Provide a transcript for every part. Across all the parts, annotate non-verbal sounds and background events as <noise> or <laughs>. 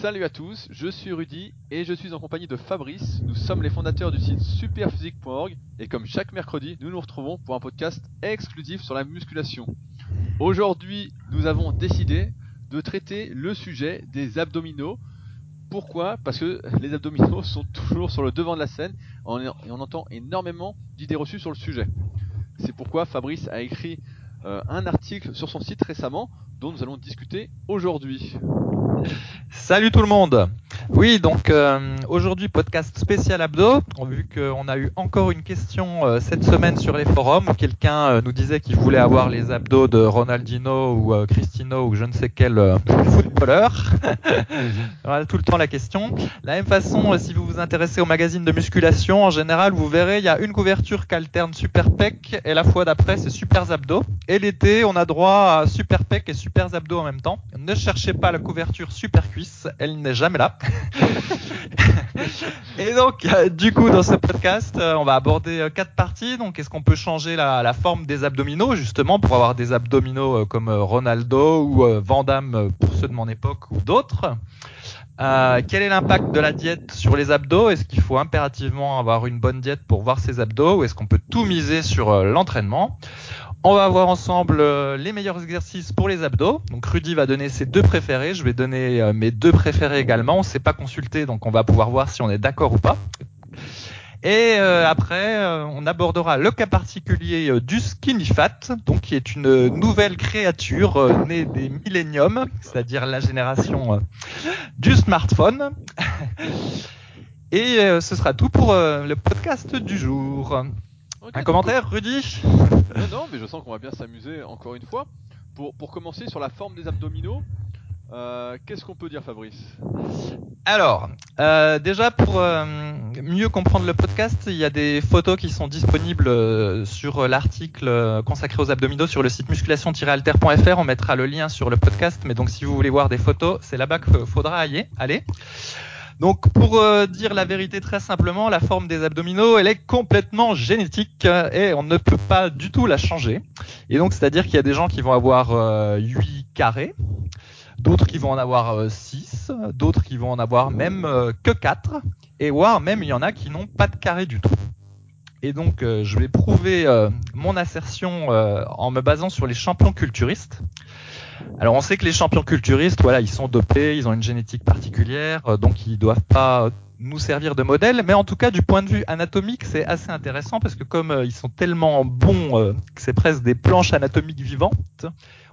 Salut à tous, je suis Rudy et je suis en compagnie de Fabrice. Nous sommes les fondateurs du site superphysique.org et comme chaque mercredi, nous nous retrouvons pour un podcast exclusif sur la musculation. Aujourd'hui, nous avons décidé de traiter le sujet des abdominaux. Pourquoi? Parce que les abdominaux sont toujours sur le devant de la scène et on entend énormément d'idées reçues sur le sujet. C'est pourquoi Fabrice a écrit euh, un article sur son site récemment dont nous allons discuter aujourd'hui. Salut tout le monde oui, donc euh, aujourd'hui podcast spécial abdo. Vu qu'on a eu encore une question euh, cette semaine sur les forums où quelqu'un euh, nous disait qu'il voulait avoir les abdos de Ronaldinho ou Cristino ou je ne sais quel footballeur. <laughs> voilà tout le temps la question. La même façon, si vous vous intéressez au magazine de musculation, en général, vous verrez, il y a une couverture qui alterne super pec et la fois d'après c'est super abdos. Et l'été, on a droit à super pec et super abdos en même temps. Ne cherchez pas la couverture super cuisse, elle n'est jamais là. <laughs> <laughs> et donc, euh, du coup, dans ce podcast, euh, on va aborder euh, quatre parties. Donc, est-ce qu'on peut changer la, forme des abdominaux, justement, pour avoir des abdominaux comme Ronaldo ou Van Damme pour ceux de mon époque ou d'autres? Quel est l'impact de la diète sur les abdos? Est-ce qu'il faut impérativement avoir une bonne diète pour voir ses abdos? Ou est-ce qu'on peut tout miser sur l'entraînement? On va voir ensemble euh, les meilleurs exercices pour les abdos. Donc Rudy va donner ses deux préférés, je vais donner euh, mes deux préférés également. On ne s'est pas consulté, donc on va pouvoir voir si on est d'accord ou pas. Et euh, après, on abordera le cas particulier du skinny fat, donc qui est une nouvelle créature née des milléniums, c'est-à-dire la génération du smartphone. <laughs> Et ce sera tout pour le podcast du jour. Un commentaire, Rudy <laughs> Non, non, mais je sens qu'on va bien s'amuser encore une fois. Pour, pour commencer sur la forme des abdominaux, euh, qu'est-ce qu'on peut dire, Fabrice? Alors, euh, déjà pour euh, mieux comprendre le podcast, il y a des photos qui sont disponibles sur l'article consacré aux abdominaux sur le site musculation-alter.fr. On mettra le lien sur le podcast, mais donc si vous voulez voir des photos, c'est là-bas qu'il faudra aller. Donc pour euh, dire la vérité très simplement, la forme des abdominaux, elle est complètement génétique euh, et on ne peut pas du tout la changer. Et donc c'est-à-dire qu'il y a des gens qui vont avoir euh, 8 carrés, d'autres qui vont en avoir 6, euh, d'autres qui vont en avoir même que 4, et voire même il y en a qui n'ont pas de carré du tout. Et donc je vais prouver mon assertion en me basant sur les champions culturistes. Alors on sait que les champions culturistes, voilà, ils sont dopés, ils ont une génétique particulière, euh, donc ils doivent pas nous servir de modèle, mais en tout cas du point de vue anatomique, c'est assez intéressant parce que comme euh, ils sont tellement bons euh, que c'est presque des planches anatomiques vivantes,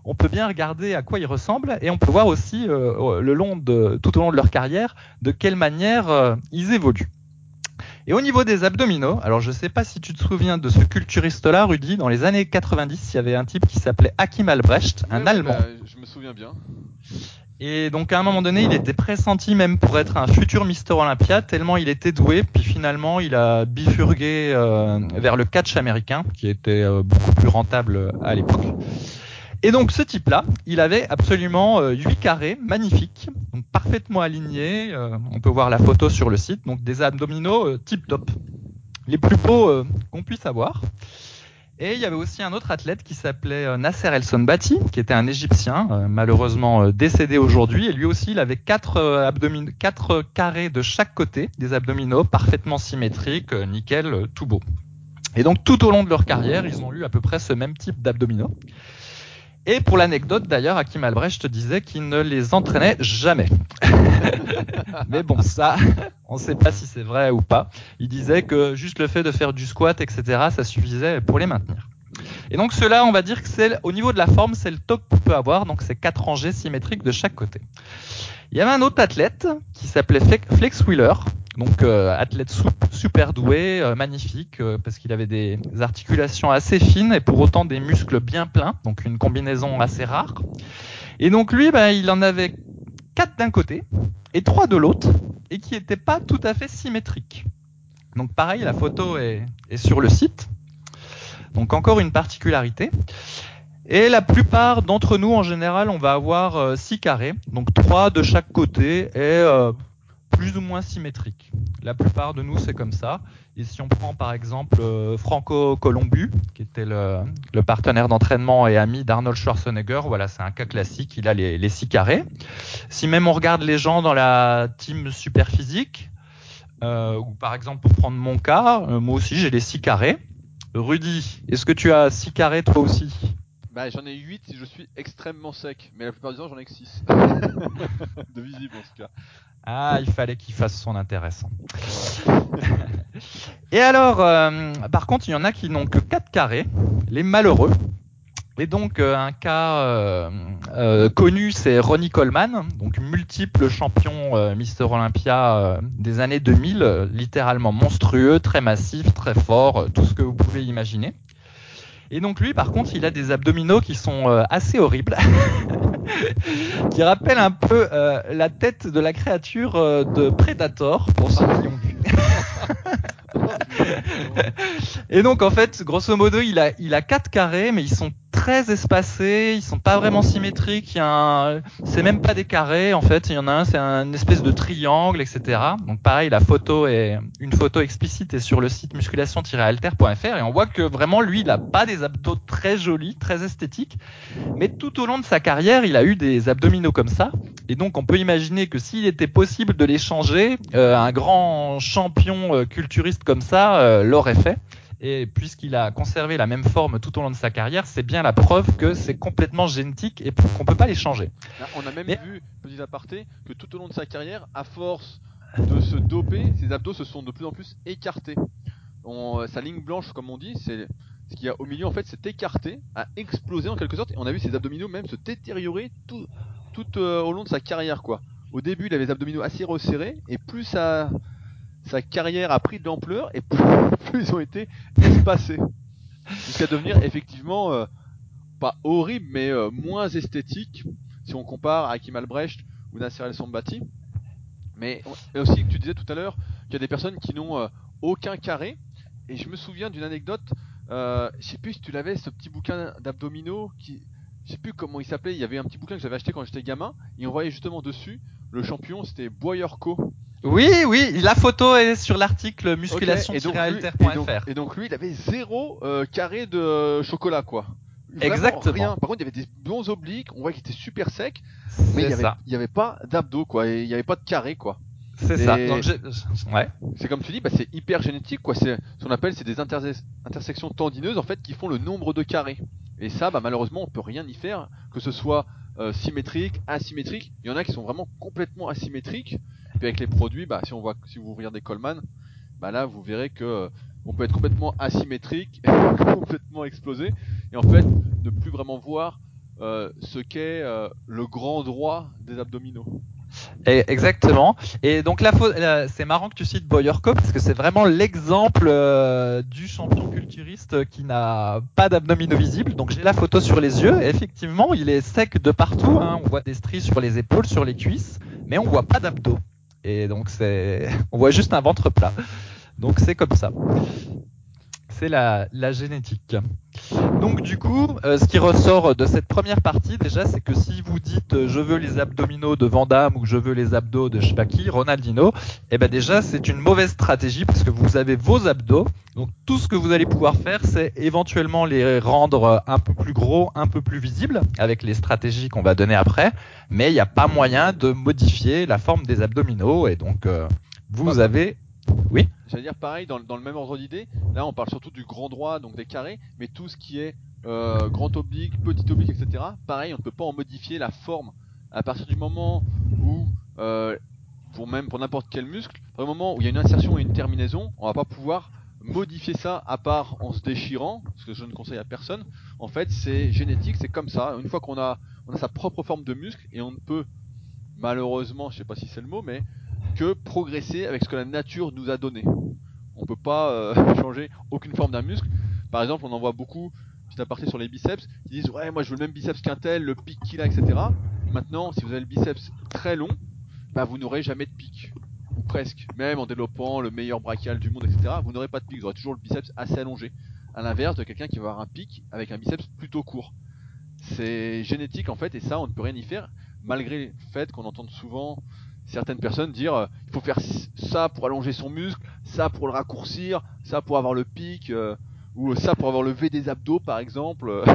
on peut bien regarder à quoi ils ressemblent et on peut voir aussi le long de tout au long de leur carrière de quelle manière ils évoluent. Et au niveau des abdominaux, alors je sais pas si tu te souviens de ce culturiste-là, Rudy, dans les années 90, il y avait un type qui s'appelait Hakim Albrecht, un Allemand. Bah, je me souviens bien. Et donc à un moment donné, il était pressenti même pour être un futur Mister Olympia, tellement il était doué. Puis finalement, il a bifurgué euh, vers le catch américain, qui était euh, beaucoup plus rentable à l'époque. Et donc ce type-là, il avait absolument euh, 8 carrés magnifiques, donc parfaitement alignés. Euh, on peut voir la photo sur le site, donc des abdominaux euh, tip top, les plus beaux euh, qu'on puisse avoir. Et il y avait aussi un autre athlète qui s'appelait Nasser El Sonbati, qui était un Égyptien, malheureusement décédé aujourd'hui. Et lui aussi, il avait quatre, abdominaux, quatre carrés de chaque côté des abdominaux, parfaitement symétriques, nickel, tout beau. Et donc tout au long de leur carrière, ils ont eu à peu près ce même type d'abdominaux. Et pour l'anecdote d'ailleurs, Hakim Albrecht disait qu'il ne les entraînait jamais. <laughs> Mais bon, ça, on ne sait pas si c'est vrai ou pas. Il disait que juste le fait de faire du squat, etc., ça suffisait pour les maintenir. Et donc cela, on va dire que c'est au niveau de la forme, c'est le top qu'on peut avoir. Donc c'est quatre rangées symétriques de chaque côté. Il y avait un autre athlète qui s'appelait Flex Wheeler, donc euh, athlète super doué, euh, magnifique, euh, parce qu'il avait des articulations assez fines et pour autant des muscles bien pleins, donc une combinaison assez rare. Et donc lui, bah, il en avait quatre d'un côté et trois de l'autre, et qui n'étaient pas tout à fait symétriques. Donc pareil, la photo est, est sur le site. Donc encore une particularité. Et la plupart d'entre nous, en général, on va avoir 6 carrés, donc 3 de chaque côté et plus ou moins symétrique. La plupart de nous, c'est comme ça. Et si on prend par exemple euh, Franco Colombu, qui était le, partenaire d'entraînement et ami d'Arnold Schwarzenegger, voilà, c'est un cas classique, il a les, les six carrés. Si même on regarde les gens dans la team super physique, euh, ou par exemple pour prendre mon cas, euh, moi aussi j'ai les six carrés. Rudy, est-ce que tu as six carrés toi aussi? Bah j'en ai 8 si je suis extrêmement sec, mais la plupart du temps j'en ai que 6. <laughs> de visible en tout cas. Ah, il fallait qu'il fasse son intéressant. <laughs> Et alors, euh, par contre, il y en a qui n'ont que 4 carrés, les malheureux. Et donc, euh, un cas euh, connu, c'est Ronnie Coleman, donc multiple champion Mister Olympia des années 2000, euh, littéralement monstrueux, très massif, très fort, tout ce que vous pouvez imaginer. Et donc lui, par contre, il a des abdominaux qui sont euh, assez horribles, <laughs> qui rappellent un peu euh, la tête de la créature euh, de Predator, pour ceux qui ont vu. <laughs> Et donc en fait, grosso modo, il a il a quatre carrés, mais ils sont très espacés, ils sont pas vraiment symétriques. Il y a un, c'est même pas des carrés en fait. Il y en a un, c'est un espèce de triangle, etc. Donc pareil, la photo est une photo explicite est sur le site musculation-alter.fr et on voit que vraiment lui, il a pas des abdos très jolis, très esthétiques, mais tout au long de sa carrière, il a eu des abdominaux comme ça. Et donc on peut imaginer que s'il était possible de les changer, euh, un grand champion euh, culturiste comme ça euh, l'aurait fait. Et puisqu'il a conservé la même forme tout au long de sa carrière, c'est bien la preuve que c'est complètement génétique et qu'on peut pas les changer. Là, on a même Mais- vu, petit aparté, que tout au long de sa carrière, à force de se doper, ses abdos se sont de plus en plus écartés. On- sa ligne blanche, comme on dit, c'est ce qu'il y a au milieu en fait, s'est écarté, a explosé en quelque sorte, et on a vu ses abdominaux même se détériorer tout, tout euh, au long de sa carrière quoi. Au début, il avait les abdominaux assez resserrés, et plus sa, sa carrière a pris de l'ampleur, et <laughs> plus, ils ont été espacés. Jusqu'à devenir effectivement euh, pas horrible, mais euh, moins esthétique si on compare à Kim Albrecht ou Nasser El Sambati. Mais et aussi tu disais tout à l'heure qu'il y a des personnes qui n'ont euh, aucun carré. Et je me souviens d'une anecdote, je sais plus si tu l'avais, ce petit bouquin d'abdominaux qui, je sais plus comment il s'appelait. Il y avait un petit bouquin que j'avais acheté quand j'étais gamin et on voyait justement dessus le champion, c'était Boyerko. Oui, oui, la photo est sur l'article musculation-alter.fr. et donc- Et donc lui, il avait zéro euh, carré de chocolat quoi. Vraiment Exactement. Rien. Par contre, il y avait des bons obliques. On voit qu'il était super sec. Mais il y avait, ça. il y avait pas d'abdos quoi, et il y avait pas de carré quoi. C'est ça. Et- ouais. C'est comme tu dis, bah, c'est hyper génétique quoi. C'est ce qu'on appelle c'est des interse- intersections tendineuses en fait qui font le nombre de carrés. Et ça, bah, malheureusement, on peut rien y faire, que ce soit euh, symétrique, asymétrique. Il y en a qui sont vraiment complètement asymétriques. Puis avec les produits, bah, si on voit, si vous regardez Coleman, bah là vous verrez que euh, on peut être complètement asymétrique, <laughs> complètement explosé, et en fait ne plus vraiment voir euh, ce qu'est euh, le grand droit des abdominaux. Exactement. Et donc la c'est marrant que tu cites Boyerko parce que c'est vraiment l'exemple euh, du champion culturiste qui n'a pas d'abdominaux visibles. Donc j'ai la photo sur les yeux. Effectivement, il est sec de partout. hein. On voit des stries sur les épaules, sur les cuisses, mais on voit pas d'abdos. Et donc c'est, <laughs> on voit juste un ventre plat. Donc c'est comme ça. C'est la génétique. Donc du coup, euh, ce qui ressort de cette première partie déjà, c'est que si vous dites euh, je veux les abdominaux de Van Damme ou je veux les abdos de je sais pas qui, Ronaldinho, eh ben déjà c'est une mauvaise stratégie parce que vous avez vos abdos. Donc tout ce que vous allez pouvoir faire, c'est éventuellement les rendre euh, un peu plus gros, un peu plus visibles avec les stratégies qu'on va donner après. Mais il n'y a pas moyen de modifier la forme des abdominaux et donc euh, vous avez J'allais dire pareil, dans, le- même ordre d'idée, là on parle surtout du grand droit, donc des carrés, mais tout ce qui est euh, grand oblique, petit oblique, etc., pareil, on ne peut pas en modifier la forme. À partir du moment où, euh, pour même pour n'importe quel muscle, au moment où il y a une insertion et une terminaison, on va pas pouvoir modifier ça à part en se déchirant, ce que je ne conseille à personne. En fait, c'est génétique, c'est comme ça. Une fois qu'on a, a sa propre forme de muscle et on ne peut, malheureusement, je sais pas si c'est le mot, mais progresser avec ce que la nature nous a donné. On peut pas euh, <laughs> changer aucune forme d'un muscle. Par exemple, on en voit beaucoup, petit aparté sur les biceps, qui disent ouais moi je veux le même biceps qu'un tel, le pic qu'il a, etc. Maintenant, si vous avez le biceps très long, bah vous n'aurez jamais de pic. Ou presque. Même en développant le meilleur brachial du monde, etc. Vous n'aurez pas de pic, vous aurez toujours le biceps assez allongé. À l'inverse de quelqu'un qui va avoir un pic avec un biceps plutôt court. C'est génétique en fait, et ça on ne peut rien y faire, malgré le fait qu'on entende souvent certaines personnes dire euh, il faut faire ça pour allonger son muscle, ça pour le raccourcir, ça pour avoir le pic, euh, ou ça pour avoir le V des abdos par exemple. <laughs>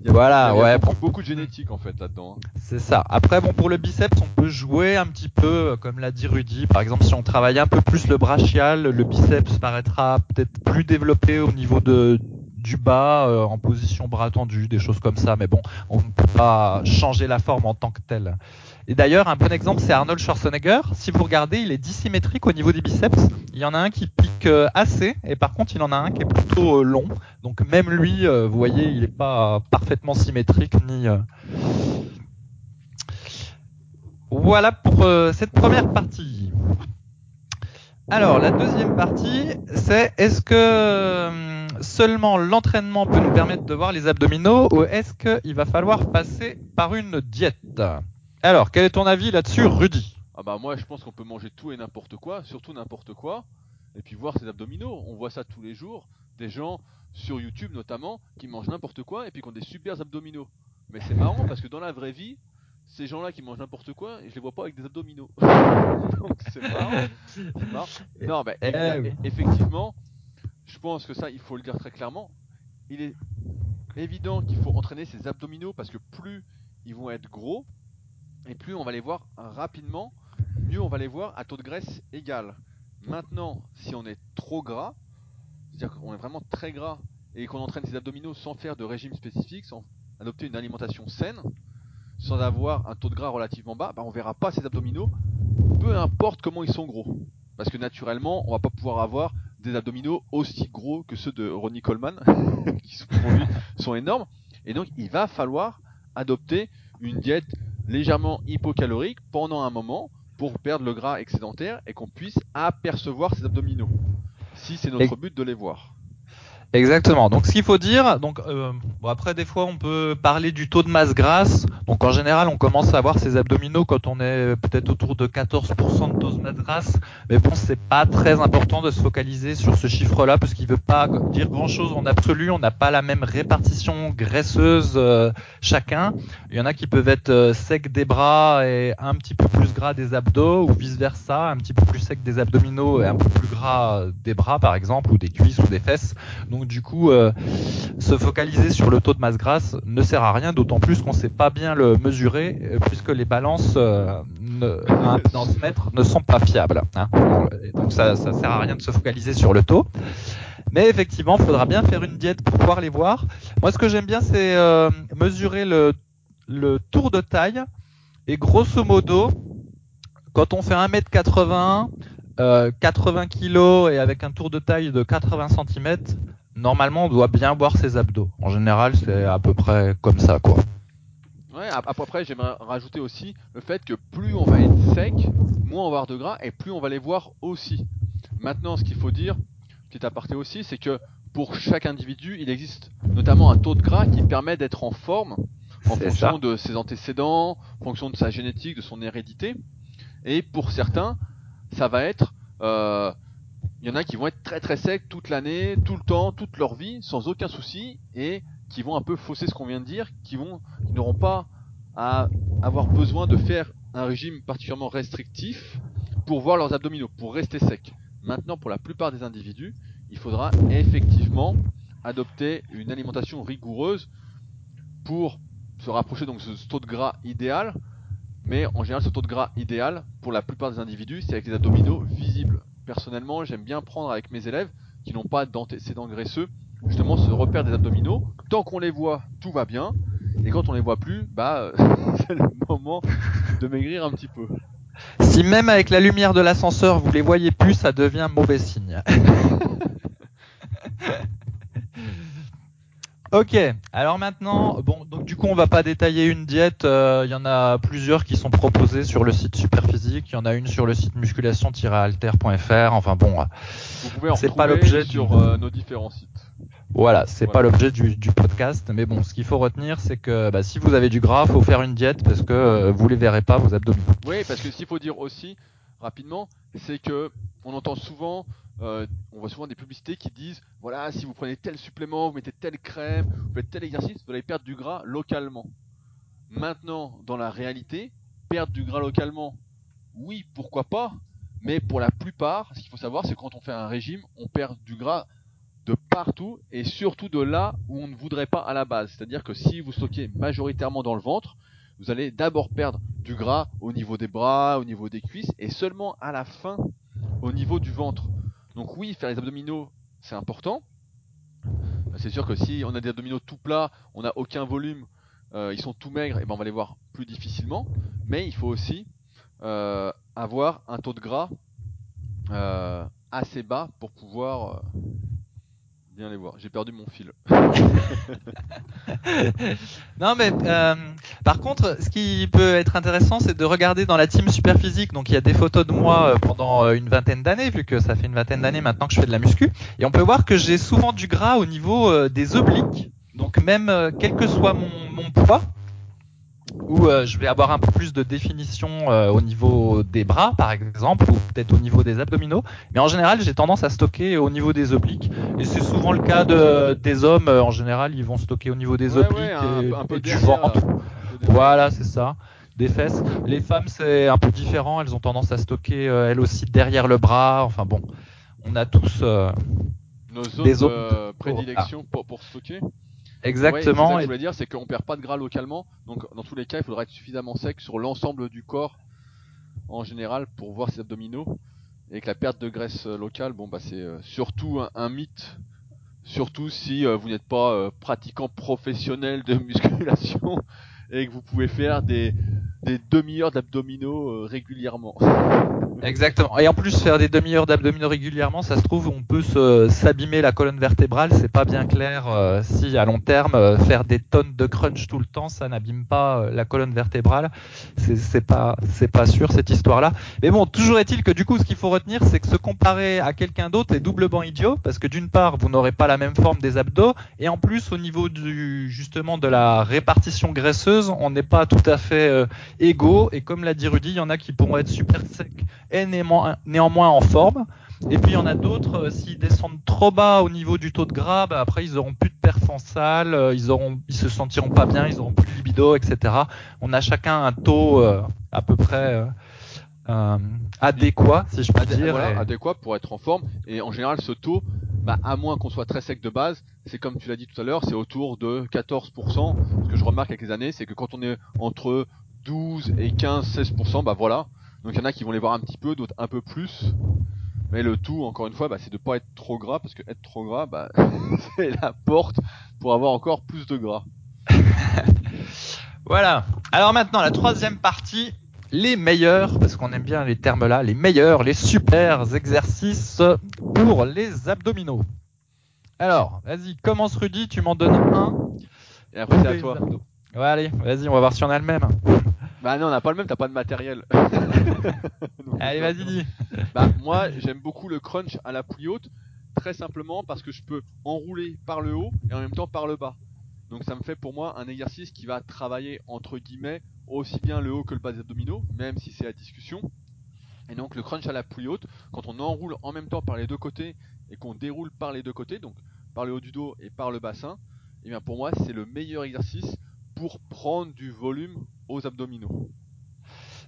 Il y a, voilà, il y a ouais. Beaucoup, beaucoup, de génétique en fait là-dedans. hein. C'est ça. Après, bon, pour le biceps, on peut jouer un petit peu, euh, comme l'a dit Rudy. Par exemple, si on travaille un peu plus le brachial, le biceps paraîtra peut-être plus développé au niveau de du bas, euh, en position bras tendu, des choses comme ça. Mais bon, on ne peut pas changer la forme en tant que telle. Et d'ailleurs, un bon exemple, c'est Arnold Schwarzenegger. Si vous regardez, il est dissymétrique au niveau des biceps. Il y en a un qui pique euh, assez, et par contre, il en a un qui est plutôt euh, long. Donc même lui, euh, vous voyez, il n'est pas parfaitement symétrique ni. Voilà pour cette première partie. Alors, la deuxième partie, c'est est-ce que seulement l'entraînement peut nous permettre de voir les abdominaux ou est-ce qu'il va falloir passer par une diète? Alors, quel est ton avis là-dessus, Rudy? Ah bah moi je pense qu'on peut manger tout et n'importe quoi, surtout n'importe quoi, et puis voir ses abdominaux. On voit ça tous les jours, des gens sur YouTube notamment qui mangent n'importe quoi et puis qui ont des super abdominaux. Mais c'est marrant parce que dans la vraie vie, ces gens-là qui mangent n'importe quoi, je les vois pas avec des abdominaux. <laughs> Donc c'est marrant. Non, mais Eh eff- oui. effectivement, je pense que ça, il faut le dire très clairement. Il est évident qu'il faut entraîner ses abdominaux parce que plus ils vont être gros et plus on va les voir rapidement, mieux on va les voir à taux de graisse égal. Maintenant, si on est trop gras, c'est-à-dire qu'on est vraiment très gras et qu'on entraîne ses abdominaux sans faire de régime spécifique, sans adopter une alimentation saine, sans avoir un taux de gras relativement bas, bah on verra pas ces abdominaux, peu importe comment ils sont gros. Parce que naturellement, on va pas pouvoir avoir des abdominaux aussi gros que ceux de Ronnie Coleman, <laughs> qui sont énormes. Et donc, il va falloir adopter une diète légèrement hypocalorique pendant un moment pour perdre le gras excédentaire et qu'on puisse apercevoir ces abdominaux. Si c'est notre but de les voir. Exactement. Donc ce qu'il faut dire, donc euh, bon, après des fois on peut parler du taux de masse grasse. Donc en général on commence à avoir ses abdominaux quand on est peut-être autour de 14% de taux de masse grasse. Mais bon c'est pas très important de se focaliser sur ce chiffre-là parce qu'il veut pas dire grand-chose en absolu. On n'a pas la même répartition graisseuse euh, chacun. Il y en a qui peuvent être euh, secs des bras et un petit peu plus gras des abdos ou vice versa, un petit peu plus sec des abdominaux et un peu plus gras euh, des bras par exemple ou des cuisses ou des fesses. Donc du coup, euh, se focaliser sur le taux de masse grasse ne sert à rien, d'autant plus qu'on ne sait pas bien le mesurer, euh, puisque les balances euh, ne, à mètre ne sont pas fiables. hein. Donc ça, ça sert à rien de se focaliser sur le taux. Mais effectivement, il faudra bien faire une diète pour pouvoir les voir. Moi, ce que j'aime bien, c'est euh, mesurer le, tour de taille. Et grosso modo, quand on fait 1m80, euh, 80 kg et avec un tour de taille de 80 cm, normalement on doit bien voir ses abdos. En général, c'est à peu près comme ça, quoi. Ouais, à, à peu près, j'aimerais rajouter aussi le fait que plus on va être sec, moins on va avoir de gras et plus on va les voir aussi. Maintenant, ce qu'il faut dire, petit aparté aussi, c'est que pour chaque individu, il existe notamment un taux de gras qui permet d'être en forme en fonction ça. de ses antécédents, en fonction de sa génétique, de son hérédité. Et pour certains, ça va être, euh, il y en a qui vont être très très secs toute l'année, tout le temps, toute leur vie, sans aucun souci, et qui vont un peu fausser ce qu'on vient de dire, qui vont, qui n'auront pas à avoir besoin de faire un régime particulièrement restrictif pour voir leurs abdominaux, pour rester secs. Maintenant, pour la plupart des individus, il faudra effectivement adopter une alimentation rigoureuse pour se rapprocher de ce taux de gras idéal. Mais en général, ce taux de gras idéal, pour la plupart des individus, c'est avec les abdominaux visibles. Personnellement, j'aime bien prendre avec mes élèves qui n'ont pas d'antécédents graisseux, justement ce repère des abdominaux. Tant qu'on les voit, tout va bien. Et quand on les voit plus, bah, euh, <laughs> c'est le moment de maigrir un petit peu. Si même avec la lumière de l'ascenseur vous les voyez plus, ça devient mauvais signe. <laughs> Ok, alors maintenant, bon, donc du coup on va pas détailler une diète, euh, il y en a plusieurs qui sont proposées sur le site Superphysique, il y en a une sur le site musculation-alter.fr, enfin bon, Vous pouvez en C'est pas l'objet sur du- euh, nos différents sites. voilà, c'est pas l'objet du, du podcast, mais bon, ce qu'il faut retenir, c'est que bah, si vous avez du gras, faut faire une diète parce que euh, vous les verrez pas vos abdominaux. Oui, parce que ce qu'il faut dire aussi, rapidement, c'est que on entend souvent, euh, on voit souvent des publicités qui disent, voilà, si vous prenez tel supplément, vous mettez telle crème, vous faites tel exercice, vous allez perdre du gras localement. Maintenant, dans la réalité, perdre du gras localement, oui, pourquoi pas, Mais pour la plupart, ce qu'il faut savoir, c'est quand on fait un régime, on perd du gras de partout et surtout de là où on ne voudrait pas à la base. C'est-à-dire que si vous stockez majoritairement dans le ventre, vous allez d'abord perdre du gras au niveau des bras, au niveau des cuisses et seulement à la fin au niveau du ventre. Donc oui, faire les abdominaux, c'est important. C'est sûr que si on a des abdominaux tout plats, on n'a aucun volume, euh, ils sont tout maigres, et ben on va les voir plus difficilement. Mais il faut aussi euh, avoir un taux de gras euh, assez bas pour pouvoir bien les voir. J'ai perdu mon fil. <laughs> non mais euh, par contre, ce qui peut être intéressant, c'est de regarder dans la team Superphysique. Donc il y a des photos de moi euh, pendant euh, une vingtaine d'années, vu que ça fait une vingtaine d'années maintenant que je fais de la muscu, et on peut voir que j'ai souvent du gras au niveau des obliques. Donc même quel que soit mon, mon poids, où euh, je vais avoir un peu plus de définition euh, au niveau des bras, par exemple, ou peut-être au niveau des abdominaux. Mais en général, j'ai tendance à stocker au niveau des obliques. Et c'est souvent le cas de, des hommes. Euh, en général, ils vont stocker au niveau des obliques et, un peu du ventre. Voilà, c'est ça. Des fesses. Les femmes, c'est un peu différent. Elles ont tendance à stocker elles aussi derrière le bras. Enfin bon, on a tous nos zones des de prédilection pour, pour stocker. Exactement. ce que je voulais dire, c'est qu'on perd pas de gras localement. Donc, dans tous les cas, il faudra être suffisamment sec sur l'ensemble du corps en général pour voir ses abdominaux. Et que la perte de graisse locale, bon, bah, c'est euh, surtout un, mythe. Surtout si euh, vous n'êtes pas euh, pratiquant professionnel de <laughs> musculation et que vous pouvez faire des, des demi-heures d'abdominaux régulièrement. <laughs> Exactement. Et en plus, faire des demi-heures d'abdominaux régulièrement, ça se trouve, on peut s'abîmer la colonne vertébrale. C'est pas bien clair euh, si à long terme, euh, faire des tonnes de crunch tout le temps, ça n'abîme pas euh, la colonne vertébrale. C'est pas, c'est pas sûr cette histoire-là. Mais bon, toujours est-il que du coup, ce qu'il faut retenir, c'est que se comparer à quelqu'un d'autre est doublement idiot, parce que d'une part, vous n'aurez pas la même forme des abdos, et en plus, au niveau du justement de la répartition graisseuse, on n'est pas tout à fait égaux. Et comme l'a dit Rudy, il y en a qui pourront être super secs est néanmoins en forme. Et puis il y en a d'autres, euh, s'ils descendent trop bas au niveau du taux de gras, bah, après ils auront plus de perf en salle, euh, ils auront, ils se sentiront pas bien, ils auront plus de libido, etc. On a chacun un taux euh, à peu près adéquat, si je peux dire. adéquat pour être en forme. Et en général, ce taux, bah, à moins qu'on soit très sec de base, c'est comme tu l'as dit tout à l'heure, c'est autour de 14%. Ce que je remarque avec les années, c'est que quand on est entre 12 et 15, 16%, bah voilà, donc il y en a qui vont les voir un petit peu, d'autres un peu plus. Mais le tout, encore une fois, bah, c'est de pas être trop gras, parce que être trop gras, bah, <laughs> c'est la porte pour avoir encore plus de gras. <laughs> voilà. Alors maintenant, la troisième partie, les meilleurs, parce qu'on aime bien les termes là, les meilleurs, les super exercices pour les abdominaux. Alors, vas-y, commence Rudy, tu m'en donnes un. Et après c'est à toi. Ouais, allez, vas-y, on va voir si on a le même. Bah non, on n'a pas le même, t'as pas de matériel. <laughs> Allez, vas-y, dis. Bah moi, j'aime beaucoup le crunch à la poulie haute, très simplement parce que je peux enrouler par le haut et en même temps par le bas. Donc ça me fait pour moi un exercice qui va travailler entre guillemets aussi bien le haut que le bas des abdominaux, même si c'est la discussion. Et donc le crunch à la poulie haute, quand on enroule en même temps par les deux côtés et qu'on déroule par les deux côtés, donc par le haut du dos et par le bassin, et eh bien pour moi c'est le meilleur exercice pour prendre du volume aux abdominaux.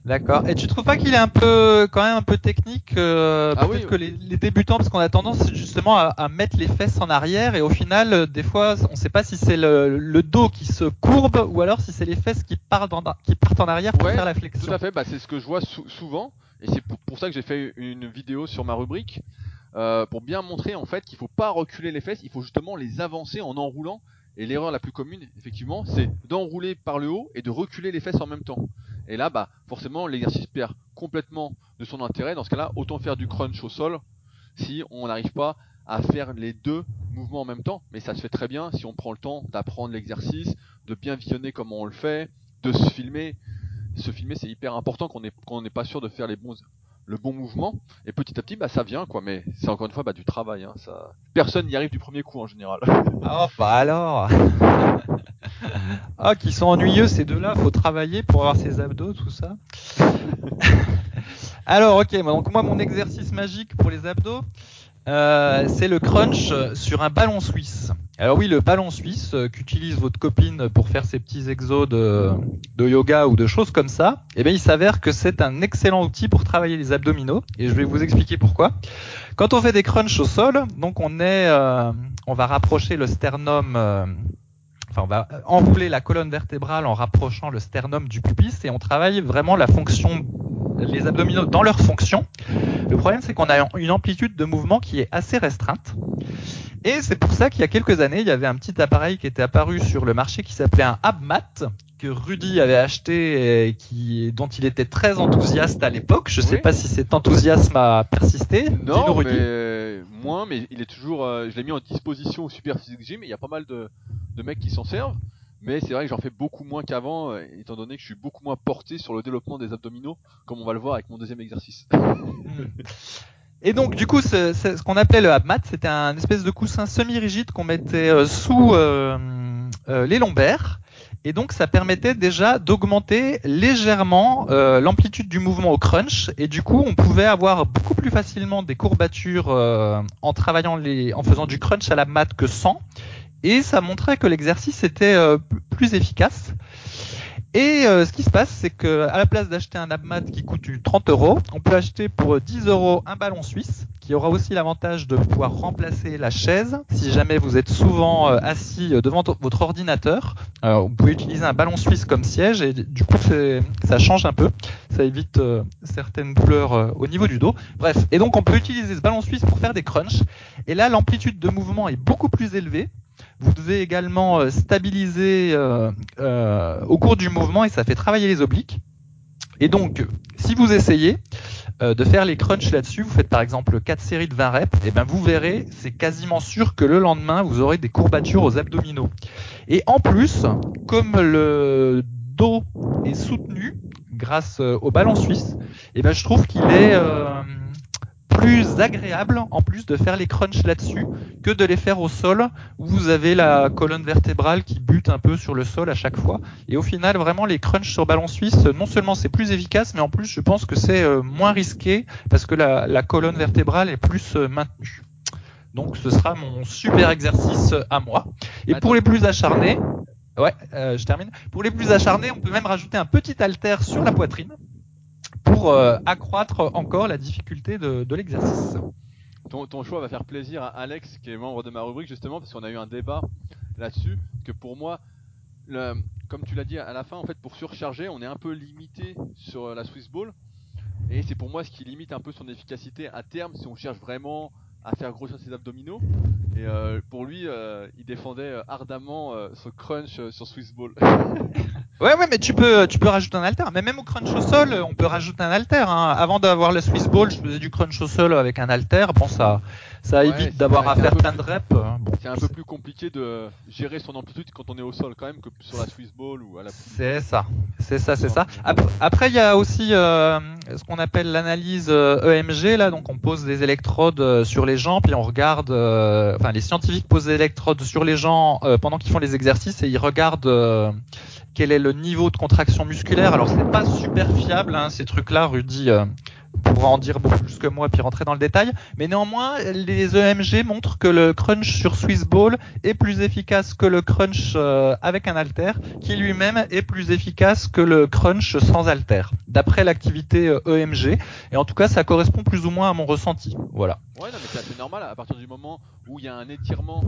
D'accord. Et tu trouves pas qu'il est un peu, quand même un peu technique, euh, ah peut-être que les, débutants, parce qu'on a tendance justement à, mettre les fesses en arrière et au final, euh, des fois, on ne sait pas si c'est le, dos qui se courbe ou alors si c'est les fesses qui partent en, qui partent en arrière pour faire la flexion. Tout à fait. Bah, c'est ce que je vois souvent et c'est pour, ça que j'ai fait une vidéo sur ma rubrique euh, pour bien montrer en fait qu'il faut pas reculer les fesses, il faut justement les avancer en enroulant et l'erreur la plus commune, effectivement, c'est d'enrouler par le haut et de reculer les fesses en même temps. Et là, bah, forcément, l'exercice perd complètement de son intérêt. Dans ce cas-là, autant faire du crunch au sol si on n'arrive pas à faire les deux mouvements en même temps. Mais ça se fait très bien si on prend le temps d'apprendre l'exercice, de bien visionner comment on le fait, de se filmer. Se filmer, c'est hyper important qu'on n'est pas sûr de faire les bons le bon mouvement et petit à petit bah ça vient quoi. Mais c'est encore une fois bah du travail hein, ça personne n'y arrive du premier coup en général. Oh <laughs> bah alors <laughs> ah qui sont ennuyeux ces deux là faut travailler pour avoir ses abdos tout ça. <laughs> Alors ok donc moi mon exercice magique pour les abdos euh, c'est le crunch sur un ballon suisse. Alors oui, le ballon suisse euh, qu'utilise votre copine pour faire ses petits exos de, de yoga ou de choses comme ça, eh bien il s'avère que c'est un excellent outil pour travailler les abdominaux et je vais vous expliquer pourquoi. Quand on fait des crunchs au sol, donc on est, euh, on va rapprocher le sternum, euh, enfin on va enrouler la colonne vertébrale en rapprochant le sternum du pubis et on travaille vraiment la fonction, les abdominaux dans leur fonction. Le problème c'est qu'on a une amplitude de mouvement qui est assez restreinte. Et c'est pour ça qu'il y a quelques années, il y avait un petit appareil qui était apparu sur le marché qui s'appelait un AbMat que Rudy avait acheté et qui, dont il était très enthousiaste à l'époque. Je ne sais pas si cet enthousiasme a persisté. Non, mais moins, mais il est toujours. Euh, je l'ai mis en disposition au Super Physique Gym. Et il y a pas mal de, de mecs qui s'en servent. Mais c'est vrai que j'en fais beaucoup moins qu'avant, euh, étant donné que je suis beaucoup moins porté sur le développement des abdominaux, comme on va le voir avec mon deuxième exercice. <laughs> Et donc du coup, ce, qu'on appelait le HabMat, c'était un espèce de coussin semi-rigide qu'on mettait euh, sous euh, les lombaires. Et donc ça permettait déjà d'augmenter légèrement l'amplitude du mouvement au crunch. Et du coup, on pouvait avoir beaucoup plus facilement des courbatures en travaillant les, en faisant du crunch à la mat que sans. Et ça montrait que l'exercice était euh, plus efficace. Et euh, ce qui se passe, c'est que à la place d'acheter un abmat qui coûte 30 euros, on peut acheter pour 10 euros un ballon suisse, qui aura aussi l'avantage de pouvoir remplacer la chaise. Si jamais vous êtes souvent euh, assis devant votre ordinateur, euh, vous pouvez utiliser un ballon suisse comme siège, et du coup, ça change un peu. Ça évite certaines douleurs au niveau du dos. Bref, et donc on peut utiliser ce ballon suisse pour faire des crunchs. Et là, l'amplitude de mouvement est beaucoup plus élevée. Vous devez également euh, stabiliser euh, euh, au cours du mouvement et ça fait travailler les obliques. Et donc, si vous essayez de faire les crunchs là-dessus, vous faites par exemple 4 séries de 20 reps, et ben vous verrez, c'est quasiment sûr que le lendemain, vous aurez des courbatures aux abdominaux. Et en plus, comme le dos est soutenu grâce au ballon suisse, et ben je trouve qu'il est plus agréable en plus de faire les crunchs là-dessus que de les faire au sol où vous avez la colonne vertébrale qui bute un peu sur le sol à chaque fois. Et au final, vraiment, les crunchs sur ballon suisse, non seulement c'est plus efficace, mais en plus, je pense que c'est euh, moins risqué parce que la, la, colonne vertébrale est plus euh, maintenue. Donc, ce sera mon super exercice à moi. Et pour les plus acharnés, ouais, euh, je termine. Pour les plus acharnés, on peut même rajouter un petit haltère sur la poitrine euh, accroître encore la difficulté de, l'exercice. Ton, ton, choix va faire plaisir à Alex, qui est membre de ma rubrique, justement, parce qu'on a eu un débat là-dessus, que pour moi, comme tu l'as dit à la fin, en fait, pour surcharger, on est un peu limité sur la Swiss Ball, et c'est pour moi ce qui limite un peu son efficacité à terme, si on cherche vraiment à faire grossir ses abdominaux. Et euh, pour lui, euh, il défendait euh, ardemment euh, ce crunch euh, sur Swiss Ball. <laughs> ouais, ouais, mais tu peux, tu peux rajouter un alter. Mais même au crunch au sol, on peut rajouter un alter. Hein. Avant d'avoir le Swiss Ball, je faisais du crunch au sol avec un alter. Bon, ça, ça ouais, évite d'avoir à faire plein de reps. Hein. Bon, c'est un peu plus compliqué de gérer son amplitude quand on est au sol quand même que sur la Swiss Ball ou à la. C'est ça, c'est ça, c'est ça. Après, il y a aussi ce qu'on appelle l'analyse EMG là. Donc, on pose des électrodes sur les jambes, puis on regarde. enfin, les scientifiques posent des électrodes sur les gens euh, pendant qu'ils font les exercices et ils regardent euh, quel est le niveau de contraction musculaire. Alors c'est pas super fiable hein, ces trucs-là, Rudy euh, pourra en dire beaucoup plus que moi puis rentrer dans le détail. Mais néanmoins, les EMG montrent que le crunch sur Swiss Ball est plus efficace que le crunch euh, avec un halter, qui lui-même est plus efficace que le crunch sans halter, d'après l'activité euh, EMG. Et en tout cas, ça correspond plus ou moins à mon ressenti. Voilà. Ouais, non, mais c'est assez normal à partir du moment où il y a un étirement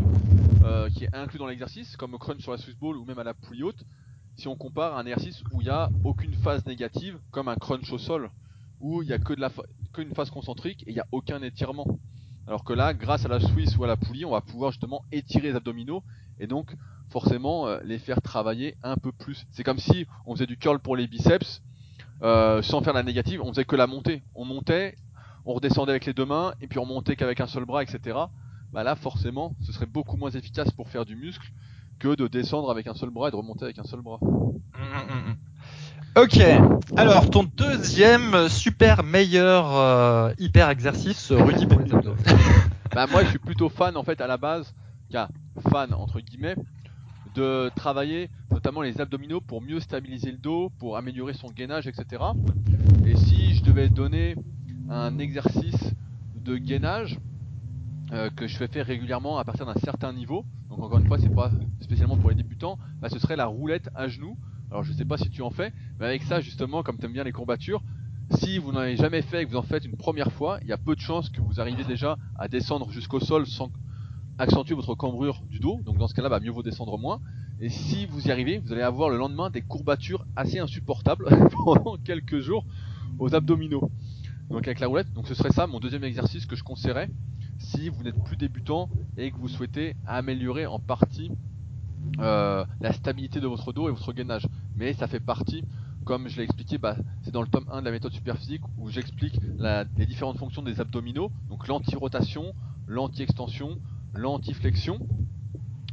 euh, qui est inclus dans l'exercice, comme au crunch sur la Swiss Ball ou même à la poulie haute. Si on compare à un exercice où il n'y a aucune phase négative, comme un crunch au sol, où il n'y a que de la qu'une phase concentrique et il n'y a aucun étirement. Alors que là, grâce à la Suisse ou à la poulie, on va pouvoir justement étirer les abdominaux et donc forcément euh, les faire travailler un peu plus. C'est comme si on faisait du curl pour les biceps euh, sans faire la négative, on faisait que la montée. On montait, on redescendait avec les deux mains et puis on montait qu'avec un seul bras, etc. Bah là, forcément, ce serait beaucoup moins efficace pour faire du muscle que de descendre avec un seul bras et de remonter avec un seul bras. Mmh, mmh. Ok, alors ton deuxième super meilleur euh, hyper exercice, Rudy pour les abdos. <laughs> bah moi je suis plutôt fan en fait à la base, car fan entre guillemets, de travailler notamment les abdominaux pour mieux stabiliser le dos, pour améliorer son gainage, etc. Et si je devais donner un exercice de gainage, euh, que je fais faire régulièrement à partir d'un certain niveau. Donc encore une fois, c'est pas spécialement pour les débutants. Bah, ce serait la roulette à genoux. Alors je sais pas si tu en fais, mais avec ça justement, comme tu aimes bien les courbatures, si vous n'en avez jamais fait et que vous en faites une première fois, il y a peu de chances que vous arriviez déjà à descendre jusqu'au sol sans accentuer votre cambrure du dos. Donc dans ce cas-là, bah, mieux vaut descendre moins. Et si vous y arrivez, vous allez avoir le lendemain des courbatures assez insupportables <laughs> pendant quelques jours aux abdominaux. Donc avec la roulette, donc ce serait ça mon deuxième exercice que je conseillerais si vous n'êtes plus débutant et que vous souhaitez améliorer en partie euh, la stabilité de votre dos et votre gainage. Mais ça fait partie, comme je l'ai expliqué, bah, c'est dans le tome 1 de la méthode superphysique où j'explique les différentes fonctions des abdominaux, donc l'anti-rotation, l'anti-extension, l'anti-flexion.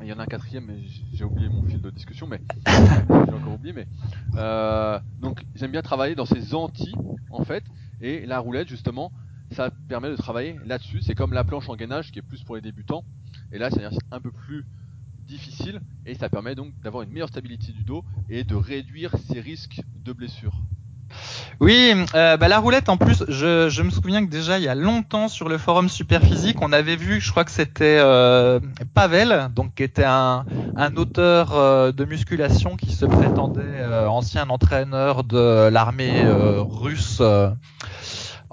Il y en a un quatrième, mais j'ai oublié mon fil de discussion, mais <coughs> j'ai encore oublié. Mais euh, donc j'aime bien travailler dans ces anti en fait, et la roulette justement, ça permet de travailler là-dessus. C'est comme la planche en gainage qui est plus pour les débutants, et là c'est un peu plus difficile et ça permet donc d'avoir une meilleure stabilité du dos et de réduire ses risques de blessure. Oui, euh, bah la roulette en plus, je, me souviens que déjà il y a longtemps sur le forum Superphysique, on avait vu, je crois que c'était euh, Pavel, donc qui était un, auteur euh, de musculation qui se prétendait ancien entraîneur de l'armée russe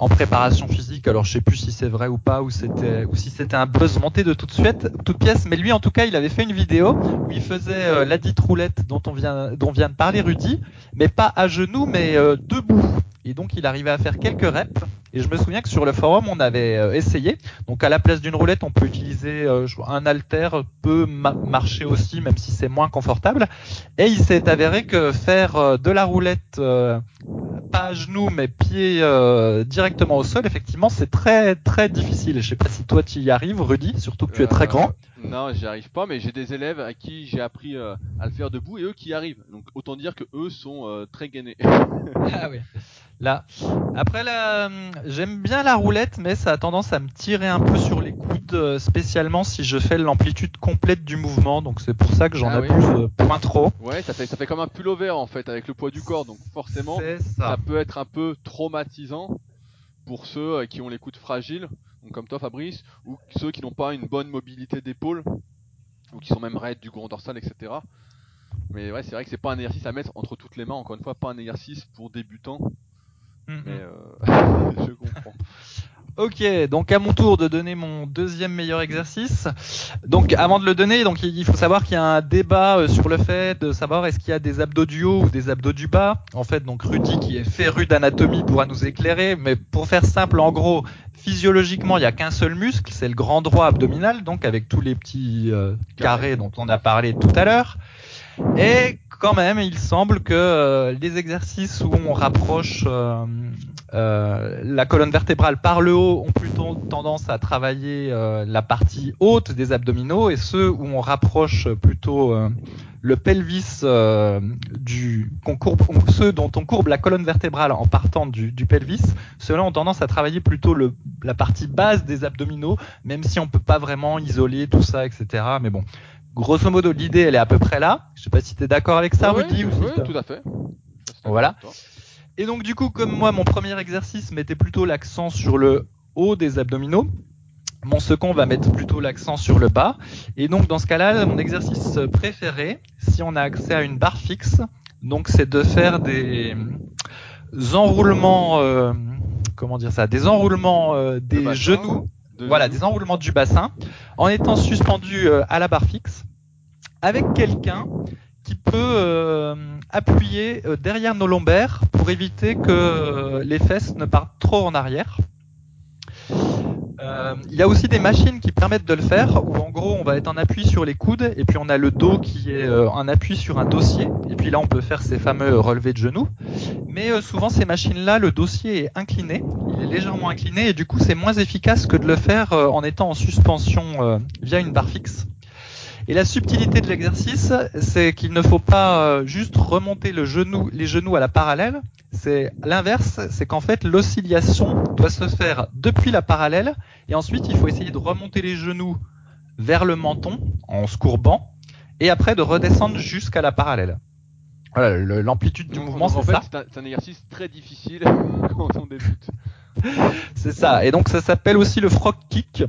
en préparation physique. Alors je sais plus si c'est vrai ou pas, ou si c'était un buzz monté de toute suite, toute pièce. Mais lui, en tout cas, il avait fait une vidéo où il faisait euh, la dite roulette dont on vient de parler Rudy, mais pas à genoux, mais euh, debout. Et donc il arrivait à faire quelques reps. Et je me souviens que sur le forum, on avait euh, essayé. Donc à la place d'une roulette, on peut utiliser un halter, peut marcher aussi, même si c'est moins confortable. Et il s'est avéré que faire de la roulette, pas à genoux, mais pied directement au sol, effectivement, c'est très très difficile. Je sais pas si toi tu y arrives, Rudy, surtout que tu es très grand. Non, j'y arrive pas, mais j'ai des élèves à qui j'ai appris à le faire debout et eux qui y arrivent. Donc autant dire que eux sont très gainés. <laughs> ah oui. Là. Après, là, j'aime bien la roulette, mais ça a tendance à me tirer un peu sur les coudes, euh, spécialement si je fais l'amplitude complète du mouvement. Donc c'est pour ça que j'en ah abuse euh, point trop. Ouais, ça fait ça fait comme un pullover en fait avec le poids du corps. Donc forcément, ça. peut être un peu traumatisant pour ceux euh, qui ont les coudes fragiles, donc comme toi Fabrice, ou ceux qui n'ont pas une bonne mobilité d'épaule, ou qui sont même raides du grand dorsal, etc. Mais ouais, c'est vrai que c'est pas un exercice à mettre entre toutes les mains. Encore une fois, pas un exercice pour débutants. Mm-hmm. Euh, <laughs> je comprends. Ok, donc à mon tour de donner mon deuxième meilleur exercice. Donc avant de le donner, donc il faut savoir qu'il y a un débat euh, sur le fait de savoir est-ce qu'il y a des abdos du haut ou des abdos du bas. En fait, donc Rudy qui est féru d'anatomie pourra nous éclairer, mais pour faire simple, en gros, physiologiquement, il n'y a qu'un seul muscle, c'est le grand droit abdominal, donc avec tous les petits euh, carrés dont on a parlé tout à l'heure. Et quand même, il semble que euh, les exercices où on rapproche euh, euh, la colonne vertébrale par le haut ont plutôt tendance à travailler la partie haute des abdominaux et ceux où on rapproche plutôt le pelvis du ceux dont on courbe la colonne vertébrale en partant du, pelvis, ceux-là ont tendance à travailler plutôt la partie basse des abdominaux, même si on peut pas vraiment isoler tout ça, etc. Mais bon, grosso modo, l'idée, elle est à peu près là. Je sais pas si tu es d'accord avec ça, Rudy. Oui, oui tout à fait. Voilà. Et donc, du coup, comme moi, mon premier exercice mettait plutôt l'accent sur le haut des abdominaux, mon second va mettre plutôt l'accent sur le bas. Et donc, dans ce cas-là, mon exercice préféré, si on a accès à une barre fixe, donc c'est de faire des enroulements, euh, comment dire ça, des enroulements euh, des genoux voilà, des enroulements du bassin, en étant suspendu euh, à la barre fixe, avec quelqu'un qui peut euh, appuyer euh, derrière nos lombaires pour éviter que les fesses ne partent trop en arrière. Euh, il y a aussi des machines qui permettent de le faire, où en gros on va être en appui sur les coudes, et puis on a le dos qui est euh, en appui sur un dossier, et puis là on peut faire ces fameux relevés de genoux. Mais euh, souvent ces machines-là, le dossier est incliné, il est légèrement incliné, et du coup c'est moins efficace que de le faire en étant en suspension via une barre fixe. Et la subtilité de l'exercice, c'est qu'il ne faut pas juste remonter le genou, les genoux à la parallèle, c'est l'inverse, c'est qu'en fait l'oscillation doit se faire depuis la parallèle et ensuite il faut essayer de remonter les genoux vers le menton en se courbant et après de redescendre jusqu'à la parallèle. Voilà, l'amplitude du mouvement c'est ça. C'est un, exercice très difficile <laughs> quand on débute. c'est ça. Et donc ça s'appelle aussi le frog kick.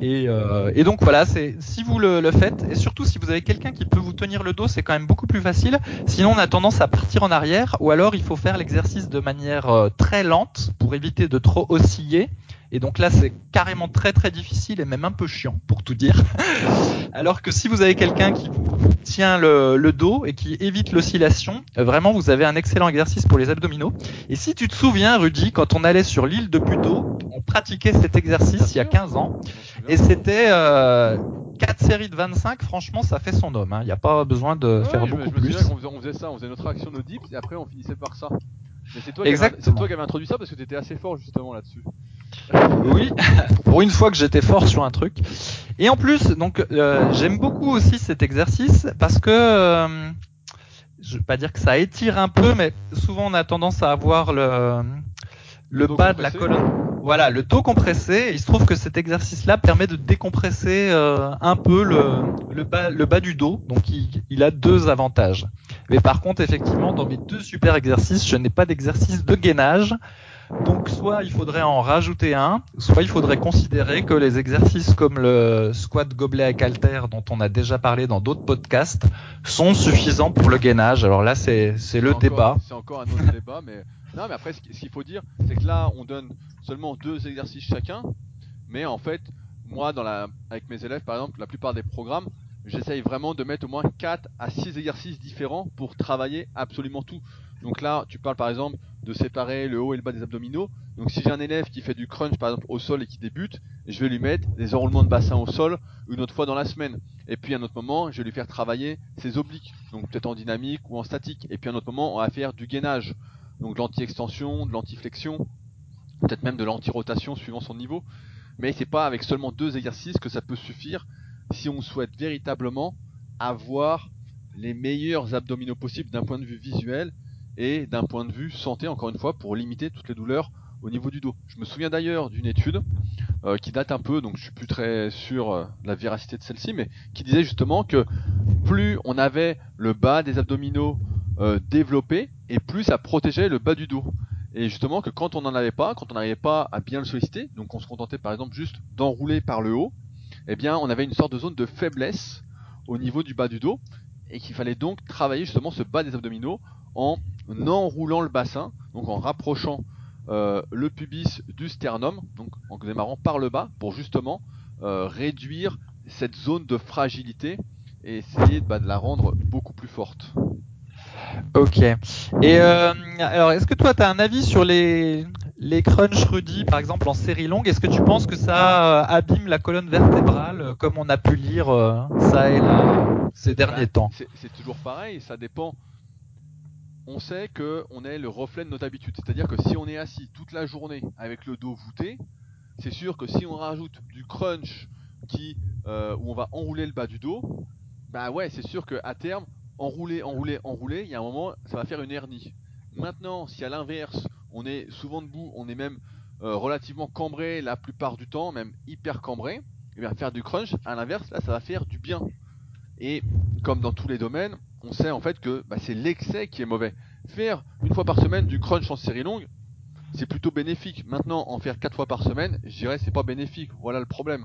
Et, euh, et, donc voilà, c'est si vous le, le, faites, et surtout si vous avez quelqu'un qui peut vous tenir le dos, c'est quand même beaucoup plus facile. Sinon, on a tendance à partir en arrière, ou alors il faut faire l'exercice de manière euh, très lente pour éviter de trop osciller. Et donc là, c'est carrément très très difficile et même un peu chiant pour tout dire. <laughs> Alors que si vous avez quelqu'un qui vous tient le, le, dos et qui évite l'oscillation, euh, vraiment vous avez un excellent exercice pour les abdominaux. Et si tu te souviens, Rudy, quand on allait sur l'île de Puto, on pratiquait cet exercice il y a 15 ans. Et c'était euh, 4 séries de 25, franchement, ça fait son homme. Il hein. n'y a pas besoin de ouais, faire je, beaucoup je me plus. souviens qu'on faisait, on faisait ça, on faisait notre action de dips et après on finissait par ça. Mais c'est toi, qui avais- c'est toi qui avais introduit ça parce que tu étais assez fort justement là-dessus. Oui, <laughs> pour une fois que j'étais fort sur un truc. Et en plus, donc euh, j'aime beaucoup aussi cet exercice parce que euh, je vais pas dire que ça étire un peu, mais souvent on a tendance à avoir le le bas de la colonne. Voilà, le dos compressé. Il se trouve que cet exercice-là permet de décompresser euh, un peu le, le, bas, le bas du dos. Donc il, il a deux avantages. Mais par contre, effectivement, dans mes deux super exercices, je n'ai pas d'exercice de gainage. Donc soit il faudrait en rajouter un, soit il faudrait considérer que les exercices comme le squat gobelet avec halter dont on a déjà parlé dans d'autres podcasts sont suffisants pour le gainage. Alors là c'est c'est le encore- débat. C'est encore un autre débat, mais <laughs> non, mais après, ce qu'il faut dire, c'est que là, on donne seulement deux exercices chacun, mais en fait, moi, dans la, avec mes élèves, par exemple, la plupart des programmes, j'essaye vraiment de mettre au moins 4 à 6 exercices différents pour travailler absolument tout. Donc là, tu parles par exemple de séparer le haut et le bas des abdominaux. Donc si j'ai un élève qui fait du crunch par exemple au sol et qui débute, je vais lui mettre des enroulements de bassin au sol une autre fois dans la semaine. Et puis à un autre moment, je vais lui faire travailler ses obliques, donc peut-être en dynamique ou en statique. Et puis à un autre moment, on va faire du gainage, donc de l'anti-extension, de l'anti-flexion, peut-être même de l'anti-rotation suivant son niveau. Mais c'est pas avec seulement deux exercices que ça peut suffire si on souhaite véritablement avoir les meilleurs abdominaux possibles d'un point de vue visuel et d'un point de vue santé, encore une fois, pour limiter toutes les douleurs au niveau du dos. Je me souviens d'ailleurs d'une étude euh, qui date un peu, donc je suis plus très sûr euh, de la véracité de celle-ci, mais qui disait justement que plus on avait le bas des abdominaux euh, développé, et plus ça protégeait le bas du dos. Et justement que quand on n'en avait pas, quand on n'arrivait pas à bien le solliciter, donc on se contentait par exemple juste d'enrouler par le haut, eh on avait une sorte de zone de faiblesse au niveau du bas du dos, et qu'il fallait donc travailler justement ce bas des abdominaux en enroulant le bassin, donc en rapprochant euh, le pubis du sternum, donc en démarrant par le bas, pour justement euh, réduire cette zone de fragilité et essayer bah, de la rendre beaucoup plus forte. Ok. Et euh, alors, est-ce que toi, tu as un avis sur les, les crunch Rudy, par exemple, en série longue Est-ce que tu penses que ça euh, abîme la colonne vertébrale, euh, comme on a pu lire euh, ça et là ces derniers Bah, temps c'est- C'est toujours pareil, ça dépend. On sait que on est le reflet de notre habitude, c'est-à-dire que si on est assis toute la journée avec le dos voûté, c'est sûr que si on rajoute du crunch qui euh, où on va enrouler le bas du dos, bah ouais, c'est sûr que à terme, enrouler, enrouler, enrouler, il y a un moment, ça va faire une hernie. Maintenant, si à l'inverse, on est souvent debout, on est même euh, relativement cambré la plupart du temps, même hyper cambré, et bien faire du crunch, à l'inverse, là, ça va faire du bien. Et comme dans tous les domaines, on sait en fait que bah, c'est l'excès qui est mauvais. Faire une fois par semaine du crunch en série longue, c'est plutôt bénéfique. Maintenant, en faire quatre fois par semaine, je dirais c'est pas bénéfique. Voilà le problème.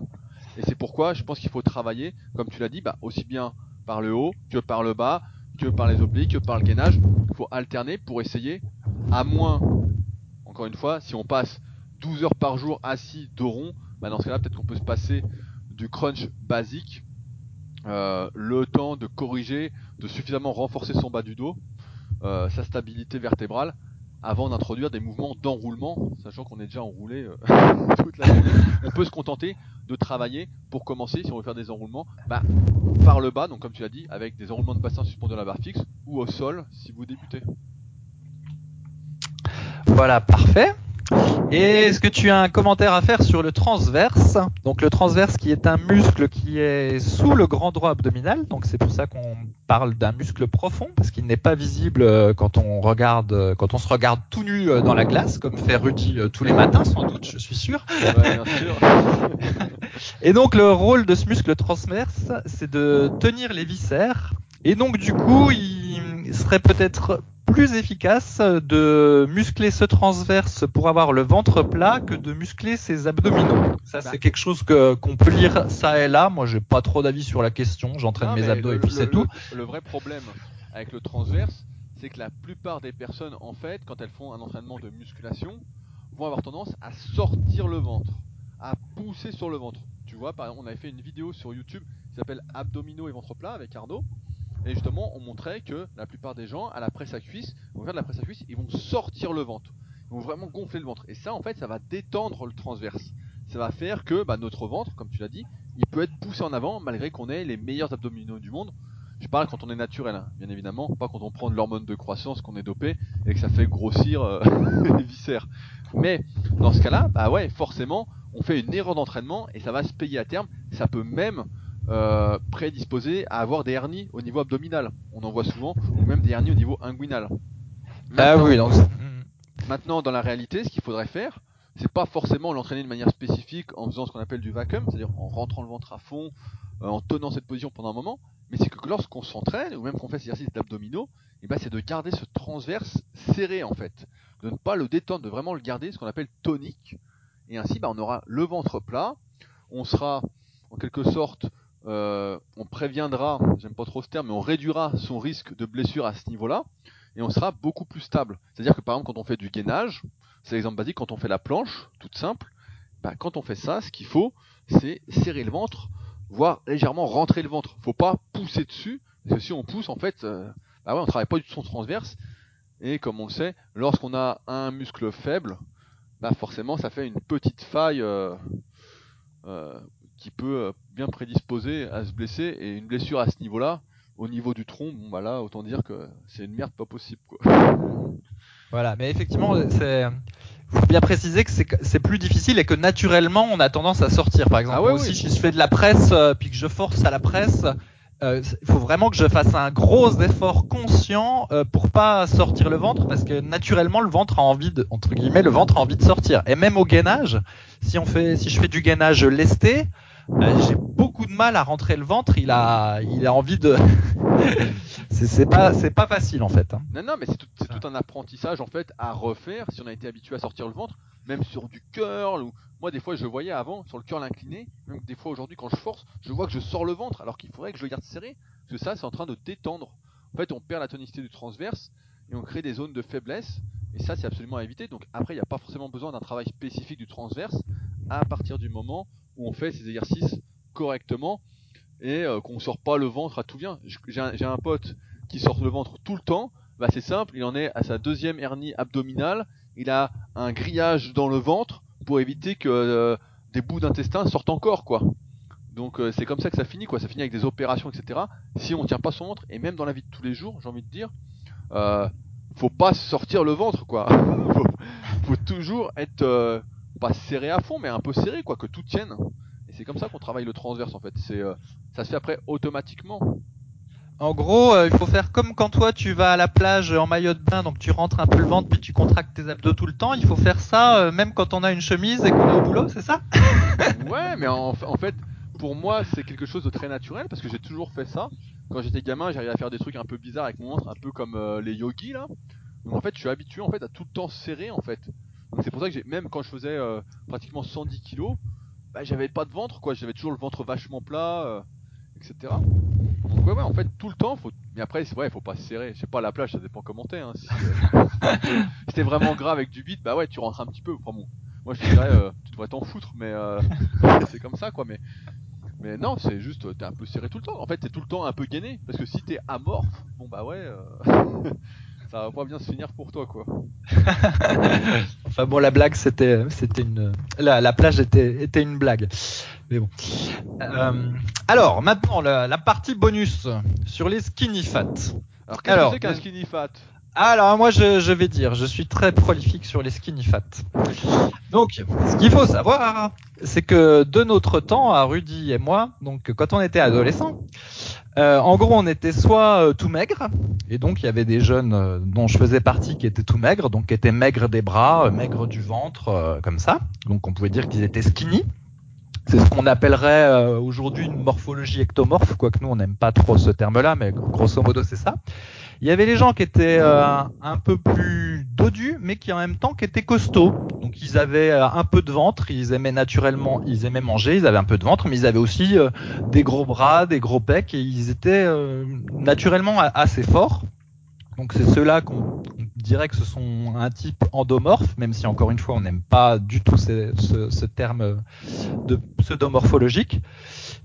Et c'est pourquoi je pense qu'il faut travailler, comme tu l'as dit, bah, aussi bien par le haut que par le bas, que par les obliques, que par le gainage. Il faut alterner pour essayer, à moins, encore une fois, si on passe 12 heures par jour assis dos rond, bah, dans ce cas-là, peut-être qu'on peut se passer du crunch basique euh, le temps de corriger, de suffisamment renforcer son bas du dos, euh, sa stabilité vertébrale, avant d'introduire des mouvements d'enroulement, sachant qu'on est déjà enroulé euh, <laughs> toute la journée. On peut se contenter de travailler pour commencer, si on veut faire des enroulements, bah, par le bas, donc comme tu l'as dit, avec des enroulements de bassin suspendus à la barre fixe, ou au sol si vous débutez. Voilà, parfait. Et est-ce que tu as un commentaire à faire sur le transverse? Donc le transverse qui est un muscle qui est sous le grand droit abdominal, donc c'est pour ça qu'on parle d'un muscle profond parce qu'il n'est pas visible euh, quand on regarde, euh, quand on se regarde tout nu euh, dans la glace, comme fait Rudy tous les matins sans doute, je suis sûr. Ouais, bien sûr. <laughs> Et donc le rôle de ce muscle transverse, c'est de tenir les viscères. Et donc du coup, il serait peut-être plus efficace de muscler ce transverse pour avoir le ventre plat que de muscler ses abdominaux. Ça, Bah. c'est quelque chose que qu'on peut lire ça et là. Moi, j'ai pas trop d'avis sur la question. J'entraîne Non, mes abdos le- et puis le- c'est le- tout. Le vrai problème avec le transverse, c'est que la plupart des personnes, en fait, quand elles font un entraînement de musculation, vont avoir tendance à sortir le ventre, à pousser sur le ventre. Tu vois, par exemple, on avait fait une vidéo sur YouTube qui s'appelle Abdominaux et ventre plat avec Arnaud. Et justement, on montrait que la plupart des gens, à la presse à cuisse, vont faire de la presse à cuisse, ils vont sortir le ventre. Ils vont vraiment gonfler le ventre. Et ça, en fait, ça va détendre le transverse. Ça va faire que bah, notre ventre, comme tu l'as dit, il peut être poussé en avant malgré qu'on ait les meilleurs abdominaux du monde. Je parle quand on est naturel, hein, bien évidemment, pas quand on prend de l'hormone de croissance, qu'on est dopé et que ça fait grossir euh, <laughs> les viscères. Mais dans ce cas-là, bah ouais, forcément, on fait une erreur d'entraînement et ça va se payer à terme. Ça peut même euh, prédisposer à avoir des hernies au niveau abdominal. On en voit souvent, ou même des hernies au niveau inguinal. Ah Maintenant- oui, donc Maintenant, dans la réalité, ce qu'il faudrait faire, c'est pas forcément l'entraîner de manière spécifique en faisant ce qu'on appelle du vacuum, c'est-à-dire en rentrant le ventre à fond, euh, en tenant cette position pendant un moment, mais c'est que lorsqu'on s'entraîne, ou même qu'on fait cet exercice d'abdominaux, et ben c'est de garder ce transverse serré en fait, de ne pas le détendre, de vraiment le garder, ce qu'on appelle tonique, et ainsi bah, on aura le ventre plat, on sera en quelque sorte, euh, on préviendra, j'aime pas trop ce terme, mais on réduira son risque de blessure à ce niveau-là, et on sera beaucoup plus stable. C'est-à-dire que par exemple quand on fait du gainage, c'est l'exemple basique, quand on fait la planche, toute simple, bah, quand on fait ça, ce qu'il faut, c'est serrer le ventre, voire légèrement rentrer le ventre. Faut pas pousser dessus, parce que si on pousse, en fait, euh, bah ouais, on travaille pas du tout son transverse. Et comme on le sait, lorsqu'on a un muscle faible, bah forcément, ça fait une petite faille euh, euh, qui peut euh, bien prédisposer à se blesser. Et une blessure à ce niveau-là, au niveau du tronc, bon bah là, autant dire que c'est une merde pas possible. Quoi. <laughs> Voilà, mais effectivement, c'est faut bien préciser que c'est plus difficile et que naturellement on a tendance à sortir. Par exemple, Ah ouais, moi aussi, oui. si je fais de la presse euh, puis que je force à la presse, euh, il faut vraiment que je fasse un gros effort conscient euh, pour pas sortir le ventre parce que naturellement le ventre a envie de entre guillemets le ventre a envie de sortir. Et même au gainage, si on fait si je fais du gainage lesté, j'ai beaucoup de mal à rentrer le ventre. Il a il a envie de <laughs> c'est pas c'est pas facile en fait. hein. Non, non, mais c'est tout, c'est tout un apprentissage en fait à refaire si on a été habitué à sortir le ventre, même sur du curl. Ou... Moi, des fois, je voyais avant sur le curl incliné, même des fois aujourd'hui quand je force, je vois que je sors le ventre alors qu'il faudrait que je le garde serré, parce que ça, c'est en train de détendre. En fait, on perd la tonicité du transverse et on crée des zones de faiblesse, et ça, c'est absolument à éviter. Donc après, il n'y a pas forcément besoin d'un travail spécifique du transverse à partir du moment où on fait ces exercices correctement et euh, qu'on sort pas le ventre à tout vient. J'ai un, pote qui sort le ventre tout le temps, bah c'est simple, il en est à sa deuxième hernie abdominale, il a un grillage dans le ventre pour éviter que euh, des bouts d'intestin sortent encore quoi. Donc euh, c'est comme ça que ça finit quoi, ça finit avec des opérations etc. Si on tient pas son ventre et même dans la vie de tous les jours, j'ai envie de dire, euh, faut pas sortir le ventre quoi. <laughs> faut, toujours être pas serré à fond mais un peu serré quoi, que tout tienne. Et c'est comme ça qu'on travaille le transverse en fait. C'est euh, ça se fait après automatiquement. En gros, euh, il faut faire comme quand toi tu vas à la plage en maillot de bain, donc tu rentres un peu le ventre puis tu contractes tes abdos tout le temps. Il faut faire ça euh, même quand on a une chemise et qu'on est au boulot, c'est ça? <laughs> Ouais, mais en, en fait, pour moi, c'est quelque chose de très naturel parce que j'ai toujours fait ça. Quand j'étais gamin, j'arrivais à faire des trucs un peu bizarres avec mon ventre, un peu comme euh, les yogis là. Donc en fait, je suis habitué en fait à tout le temps serrer en fait. C'est pour ça que même quand je faisais euh, pratiquement 110 kilos, bah, j'avais pas de ventre quoi, j'avais toujours le ventre vachement plat, euh, etc. Donc ouais, ouais, en fait tout le temps, faut. Mais après, c'est vrai, faut pas se serrer. Je sais pas la plage, ça dépend comment t'es. Hein, si euh, <laughs> t'es vraiment gras avec du bide, bah ouais, tu rentres un petit peu. Enfin bon, moi je te dirais, tu devrais t'en foutre, mais <laughs> c'est comme ça quoi. Mais mais non, c'est juste, t'es un peu serré tout le temps. En fait, t'es tout le temps un peu gainé, parce que si t'es amorphe, bon bah ouais, euh, <laughs> ça va pas bien se finir pour toi quoi. <laughs> Enfin bon, la blague c'était c'était une la, la plage était était une blague. Mais bon. Euh, alors maintenant la, la partie bonus sur les skinny fat. Alors qu'est-ce que c'est qu'un skinny fat? Alors moi je, je vais dire, je suis très prolifique sur les skinny fat. Donc ce qu'il faut savoir, c'est que de notre temps à Rudy et moi, donc quand on était adolescents, euh, en gros on était soit euh, tout maigre, et donc il y avait des jeunes euh, dont je faisais partie qui étaient tout maigres, donc qui étaient maigres des bras, maigres du ventre, comme ça. Donc on pouvait dire qu'ils étaient skinny. C'est ce qu'on appellerait aujourd'hui une morphologie ectomorphe, quoique nous on n'aime pas trop ce terme-là, mais grosso modo c'est ça. Il y avait les gens qui étaient euh, un peu plus dodus, mais qui en même temps qui étaient costauds. Donc ils avaient euh, un peu de ventre, ils aimaient naturellement, ils aimaient manger, ils avaient un peu de ventre, mais ils avaient aussi euh, des gros bras, des gros pecs, et ils étaient naturellement assez forts. Donc c'est ceux-là qu'on dirait que ce sont un type endomorphe, même si encore une fois on n'aime pas du tout ce, terme de pseudomorphologique.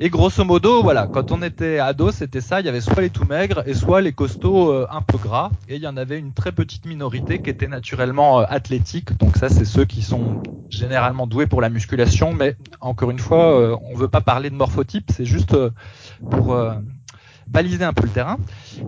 Et grosso modo, voilà, quand on était ado, c'était ça. Il y avait soit les tout maigres et soit les costauds euh, un peu gras. Et il y en avait une très petite minorité qui était naturellement euh, athlétique. Donc ça, c'est ceux qui sont généralement doués pour la musculation. Mais encore une fois, euh, on veut pas parler de morphotype. C'est juste pour baliser un peu le terrain.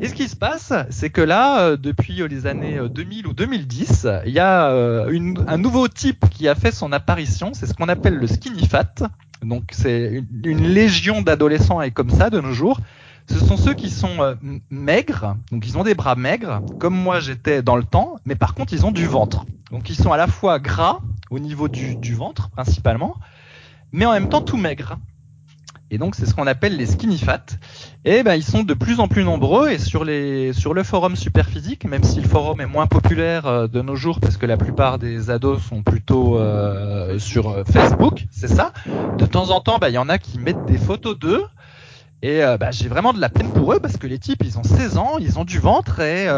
Et ce qui se passe, c'est que là, depuis les années 2000 ou 2010, il y a un nouveau type qui a fait son apparition. C'est ce qu'on appelle le skinny fat. Donc c'est une, légion d'adolescents et comme ça de nos jours. Ce sont ceux qui sont euh, maigres, donc ils ont des bras maigres, comme moi j'étais dans le temps, mais par contre ils ont du ventre. Donc ils sont à la fois gras au niveau du, du ventre principalement, mais en même temps tout maigres. Et donc c'est ce qu'on appelle les skinny fat. Et ben ils sont de plus en plus nombreux et sur les sur le forum Superphysique, même si le forum est moins populaire euh, de nos jours parce que la plupart des ados sont plutôt euh, sur euh, Facebook, c'est ça. De temps en temps, ben, il y en a qui mettent des photos d'eux. Et ben, j'ai vraiment de la peine pour eux parce que les types, ils ont 16 ans, ils ont du ventre et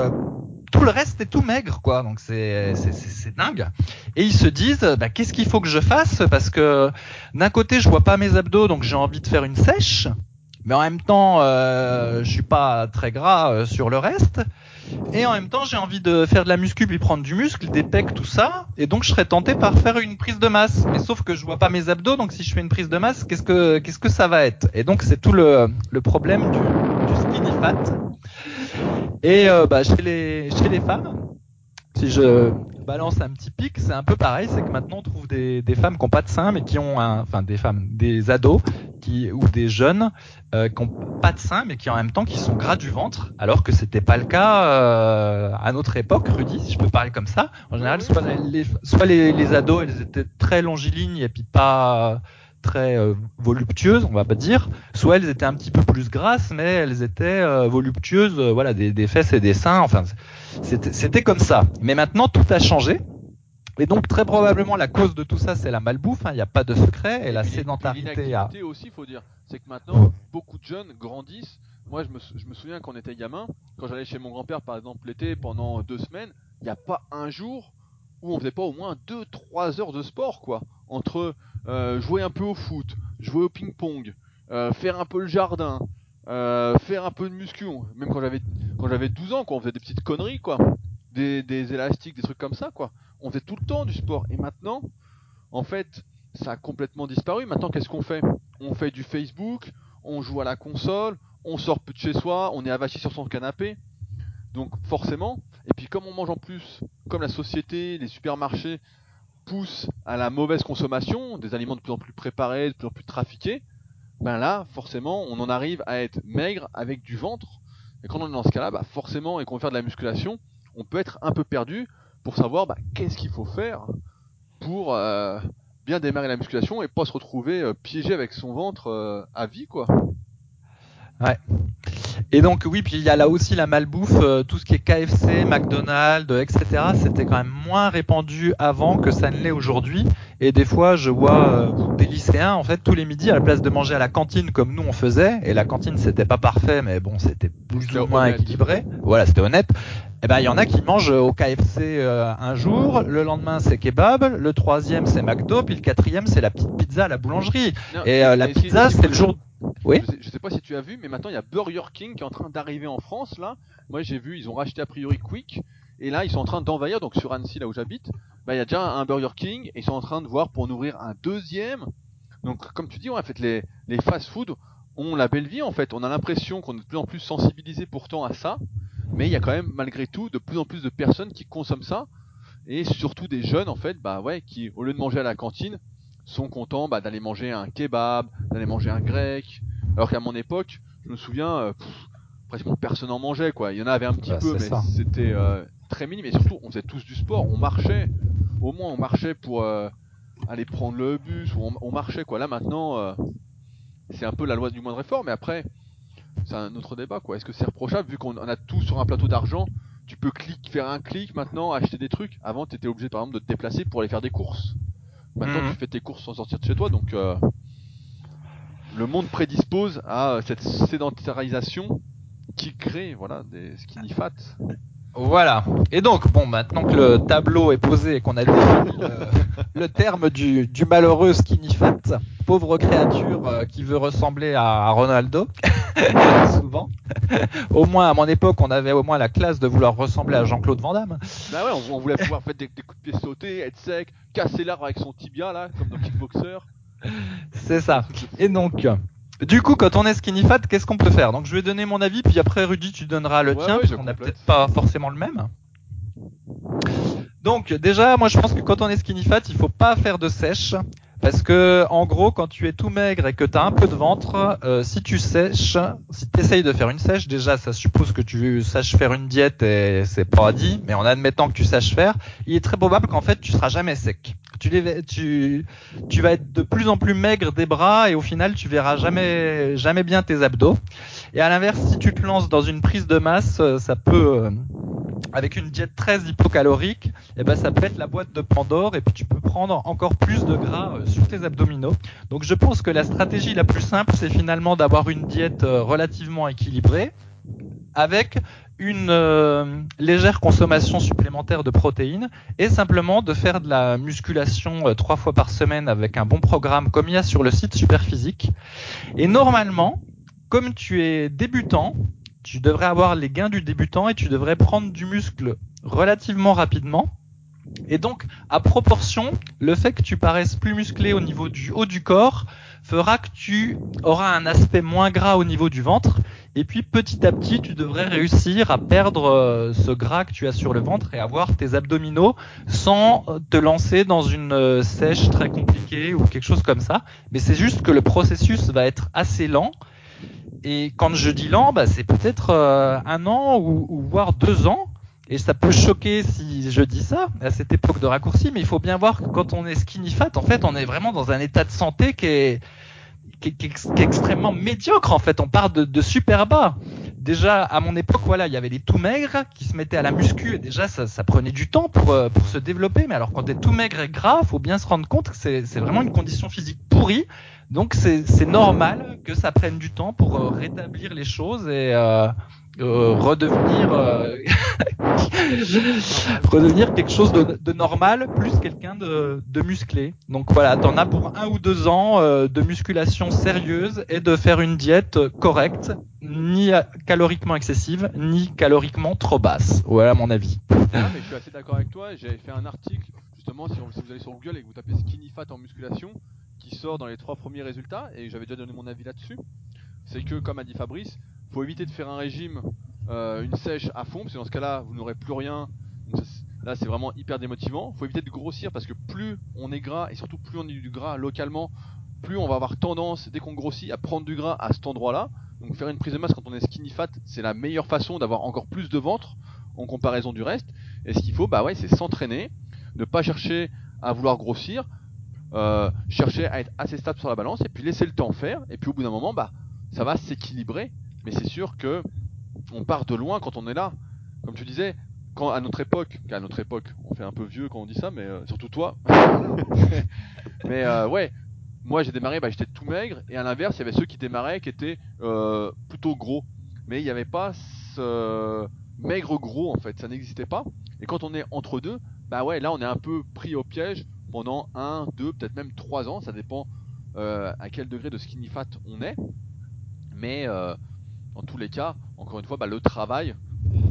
tout le reste est tout maigre, quoi. Donc c'est c'est dingue. Et ils se disent, bah, qu'est-ce qu'il faut que je fasse? Parce que d'un côté, je vois pas mes abdos, donc j'ai envie de faire une sèche. Mais en même temps, euh, je suis pas très gras euh, sur le reste. Et en même temps, j'ai envie de faire de la muscu puis prendre du muscle, des pecs, tout ça. Et donc, je serais tenté par faire une prise de masse. Mais sauf que je vois pas mes abdos, donc si je fais une prise de masse, qu'est-ce que qu'est-ce que ça va être? Et donc, c'est tout le, le problème du, du skinny fat. Et euh, bah, chez, les, chez les femmes, si je balance un petit pic, c'est un peu pareil, c'est que maintenant on trouve des, des femmes qui n'ont pas de seins, mais qui ont un, enfin des femmes, des ados qui ou des jeunes euh, qui n'ont pas de seins, mais qui en même temps qui sont gras du ventre, alors que c'était pas le cas euh, à notre époque, Rudy, si je peux parler comme ça. En général, soit les, soit les, les ados, elles étaient très longilignes et puis pas très euh, voluptueuses, on va pas dire, soit elles étaient un petit peu plus grasses, mais elles étaient euh, voluptueuses, euh, voilà, des, des, fesses et des seins, enfin, c'était comme ça. Mais maintenant, tout a changé. Et donc très probablement la cause de tout ça c'est la malbouffe, hein. il n'y a pas de secret et, la sédentarité. A... aussi, il faut dire, c'est que maintenant beaucoup de jeunes grandissent. Moi je me, je me souviens quand on était gamin, quand j'allais chez mon grand-père par exemple l'été pendant deux semaines, il n'y a pas un jour où on faisait pas au moins 2-3 heures de sport quoi entre jouer un peu au foot, jouer au ping-pong, euh, faire un peu le jardin, euh, faire un peu de muscu, même quand j'avais quand j'avais 12 ans, quoi, on faisait des petites conneries, quoi, des, élastiques, des trucs comme ça, quoi. On faisait tout le temps du sport. Et maintenant, en fait, ça a complètement disparu. Maintenant, qu'est-ce qu'on fait? On fait du Facebook, on joue à la console, on sort plus de chez soi, on est avachi sur son canapé. Donc forcément, et puis comme on mange en plus, comme la société, les supermarchés pousse à la mauvaise consommation, des aliments de plus en plus préparés, de plus en plus trafiqués, ben là, forcément, on en arrive à être maigre avec du ventre. Et quand on est dans ce cas-là, bah forcément, et qu'on veut faire de la musculation, on peut être un peu perdu pour savoir bah, qu'est-ce qu'il faut faire pour euh, bien démarrer la musculation et pas se retrouver euh, piégé avec son ventre euh, à vie, quoi. Ouais. Et donc oui, puis il y a là aussi la malbouffe, euh, tout ce qui est KFC, McDonald's, etc. C'était quand même moins répandu avant que ça ne l'est aujourd'hui. Et des fois, je vois euh, des lycéens, en fait, tous les midis, à la place de manger à la cantine comme nous on faisait, et la cantine c'était pas parfait, mais bon, c'était plus ou moins équilibré. Voilà, c'était honnête. Eh ben, il y en a qui mangent au KFC euh, un jour, le lendemain c'est kebab, le troisième c'est McDo, puis le quatrième c'est la petite pizza à la boulangerie. et la pizza, c'est le jour oui. Je sais, pas si tu as vu, mais maintenant il y a Burger King qui est en train d'arriver en France là. Moi j'ai vu, ils ont racheté a priori Quick et là ils sont en train d'envahir donc sur Annecy là où j'habite. Bah il y a déjà un Burger King et ils sont en train de voir pour en ouvrir un deuxième. Donc comme tu dis, en fait les les fast-food ont la belle vie en fait. On a l'impression qu'on est de plus en plus sensibilisé pourtant à ça, mais il y a quand même malgré tout de plus en plus de personnes qui consomment ça et surtout des jeunes en fait, bah ouais, qui au lieu de manger à la cantine sont contents bah, d'aller manger un kebab, d'aller manger un grec. Alors qu'à mon époque, je me souviens, euh, pratiquement personne en mangeait quoi. Il y en avait un petit bah, peu, mais c'était euh, très minime. Et surtout, on faisait tous du sport, on marchait. Au moins, on marchait pour euh, aller prendre le bus, ou on, marchait quoi. Là maintenant, c'est un peu la loi du moindre effort. Mais après, c'est un autre débat quoi. Est-ce que c'est reprochable? Vu qu'on a tout sur un plateau d'argent Tu peux clic, faire un clic maintenant, acheter des trucs. Avant, tu étais obligé par exemple de te déplacer pour aller faire des courses. Maintenant, Mhm. tu fais tes courses sans sortir de chez toi, donc euh, le monde prédispose à cette sédentarisation qui crée voilà des skinny fat. Voilà. Et donc, bon, maintenant que le tableau est posé et qu'on a défini le, le terme du, du malheureux skinny fat, pauvre créature euh, qui veut ressembler à, à Ronaldo, <laughs> souvent. au moins, à mon époque, on avait au moins la classe de vouloir ressembler à Jean-Claude Van Damme. Bah ouais, on, on voulait pouvoir faire des, des coups de pied sautés, être sec, casser l'arbre avec son tibia là, comme dans Kickboxer. C'est ça. Et donc, du coup, quand on est skinny fat, qu'est-ce qu'on peut faire? Donc, je vais donner mon avis, puis après, Rudy, tu donneras le Ouais, tien, ouais, parce qu'on n'a peut-être pas forcément le même. Donc, déjà, moi, je pense que quand on est skinny fat, il faut pas faire de sèche. Parce que, en gros, quand tu es tout maigre et que tu as un peu de ventre, euh, si tu sèches, si tu essayes de faire une sèche, déjà, ça suppose que tu saches faire une diète et c'est pas dit, mais en admettant que tu saches faire, il est très probable qu'en fait, tu seras jamais sec. Tu, tu, tu vas être de plus en plus maigre des bras et au final, tu verras jamais, jamais bien tes abdos. Et à l'inverse, si tu te lances dans une prise de masse, euh, ça peut, euh, avec une diète très hypocalorique, et ben ça peut être la boîte de Pandore et puis tu peux prendre encore plus de gras euh, sur tes abdominaux. Donc je pense que la stratégie la plus simple, c'est finalement d'avoir une diète relativement équilibrée avec une légère consommation supplémentaire de protéines et simplement de faire de la musculation trois fois par semaine avec un bon programme comme il y a sur le site Superphysique. Et normalement, comme tu es débutant, tu devrais avoir les gains du débutant et tu devrais prendre du muscle relativement rapidement. Et donc, à proportion, le fait que tu paraisses plus musclé au niveau du haut du corps fera que tu auras un aspect moins gras au niveau du ventre. Et puis, petit à petit, tu devrais réussir à perdre euh, ce gras que tu as sur le ventre et avoir tes abdominaux sans te lancer dans une euh, sèche très compliquée ou quelque chose comme ça. Mais c'est juste que le processus va être assez lent. Et quand je dis lent, bah, c'est peut-être euh, un an ou, voire deux ans. Et ça peut choquer si je dis ça à cette époque de raccourci, mais il faut bien voir que quand on est skinny fat, en fait, on est vraiment dans un état de santé qui est, extrêmement médiocre. En fait, on part de, super bas. Déjà, à mon époque, voilà, il y avait les tout maigres qui se mettaient à la muscu et déjà, ça, prenait du temps pour, euh, pour se développer. Mais alors, quand t'es tout maigre et gras, faut bien se rendre compte que c'est vraiment une condition physique pourrie. Donc, c'est normal que ça prenne du temps pour euh, rétablir les choses et euh, euh, redevenir <laughs> redevenir quelque chose de, normal plus quelqu'un de, musclé. Donc voilà, t'en as pour un ou deux ans de musculation sérieuse et de faire une diète correcte, ni caloriquement excessive, ni caloriquement trop basse. Voilà mon avis. Ah, je suis assez d'accord avec toi. J'avais fait un article, justement, si vous allez sur Google et que vous tapez skinny fat en musculation, qui sort dans les trois premiers résultats, et j'avais déjà donné mon avis là-dessus. C'est que, comme a dit Fabrice, faut éviter de faire un régime, euh, une sèche à fond, parce que dans ce cas-là, vous n'aurez plus rien. Donc là, c'est vraiment hyper démotivant. Faut éviter de grossir, parce que plus on est gras, et surtout plus on est du gras localement, plus on va avoir tendance, dès qu'on grossit, à prendre du gras à cet endroit-là. Donc faire une prise de masse quand on est skinny fat, c'est la meilleure façon d'avoir encore plus de ventre en comparaison du reste. Et ce qu'il faut, bah ouais, c'est s'entraîner, ne pas chercher à vouloir grossir, euh, chercher à être assez stable sur la balance, et puis laisser le temps faire. Et puis au bout d'un moment, bah ça va s'équilibrer. Mais c'est sûr que on part de loin quand on est là. Comme tu disais, quand à notre époque, à notre époque, on fait un peu vieux quand on dit ça, mais euh, surtout toi. <laughs> mais euh, ouais, moi j'ai démarré, bah, j'étais tout maigre, et à l'inverse, il y avait ceux qui démarraient qui étaient plutôt gros. Mais il n'y avait pas ce maigre gros en fait, ça n'existait pas. Et quand on est entre deux, bah ouais, là on est un peu pris au piège pendant un, deux, peut-être même trois ans, ça dépend euh, à quel degré de skinny fat on est. Mais euh, dans tous les cas, encore une fois, bah, le travail,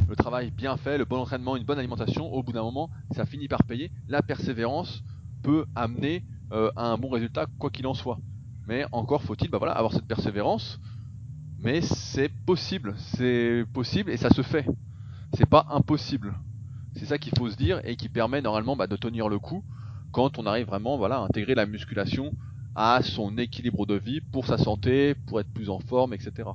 le travail bien fait, le bon entraînement, une bonne alimentation, au bout d'un moment, ça finit par payer. La persévérance peut amener euh, à un bon résultat, quoi qu'il en soit. Mais encore faut-il bah, voilà, avoir cette persévérance. Mais c'est possible, c'est possible et ça se fait. C'est pas impossible. C'est ça qu'il faut se dire et qui permet normalement bah, de tenir le coup quand on arrive vraiment voilà, à intégrer la musculation à son équilibre de vie pour sa santé, pour être plus en forme, etc.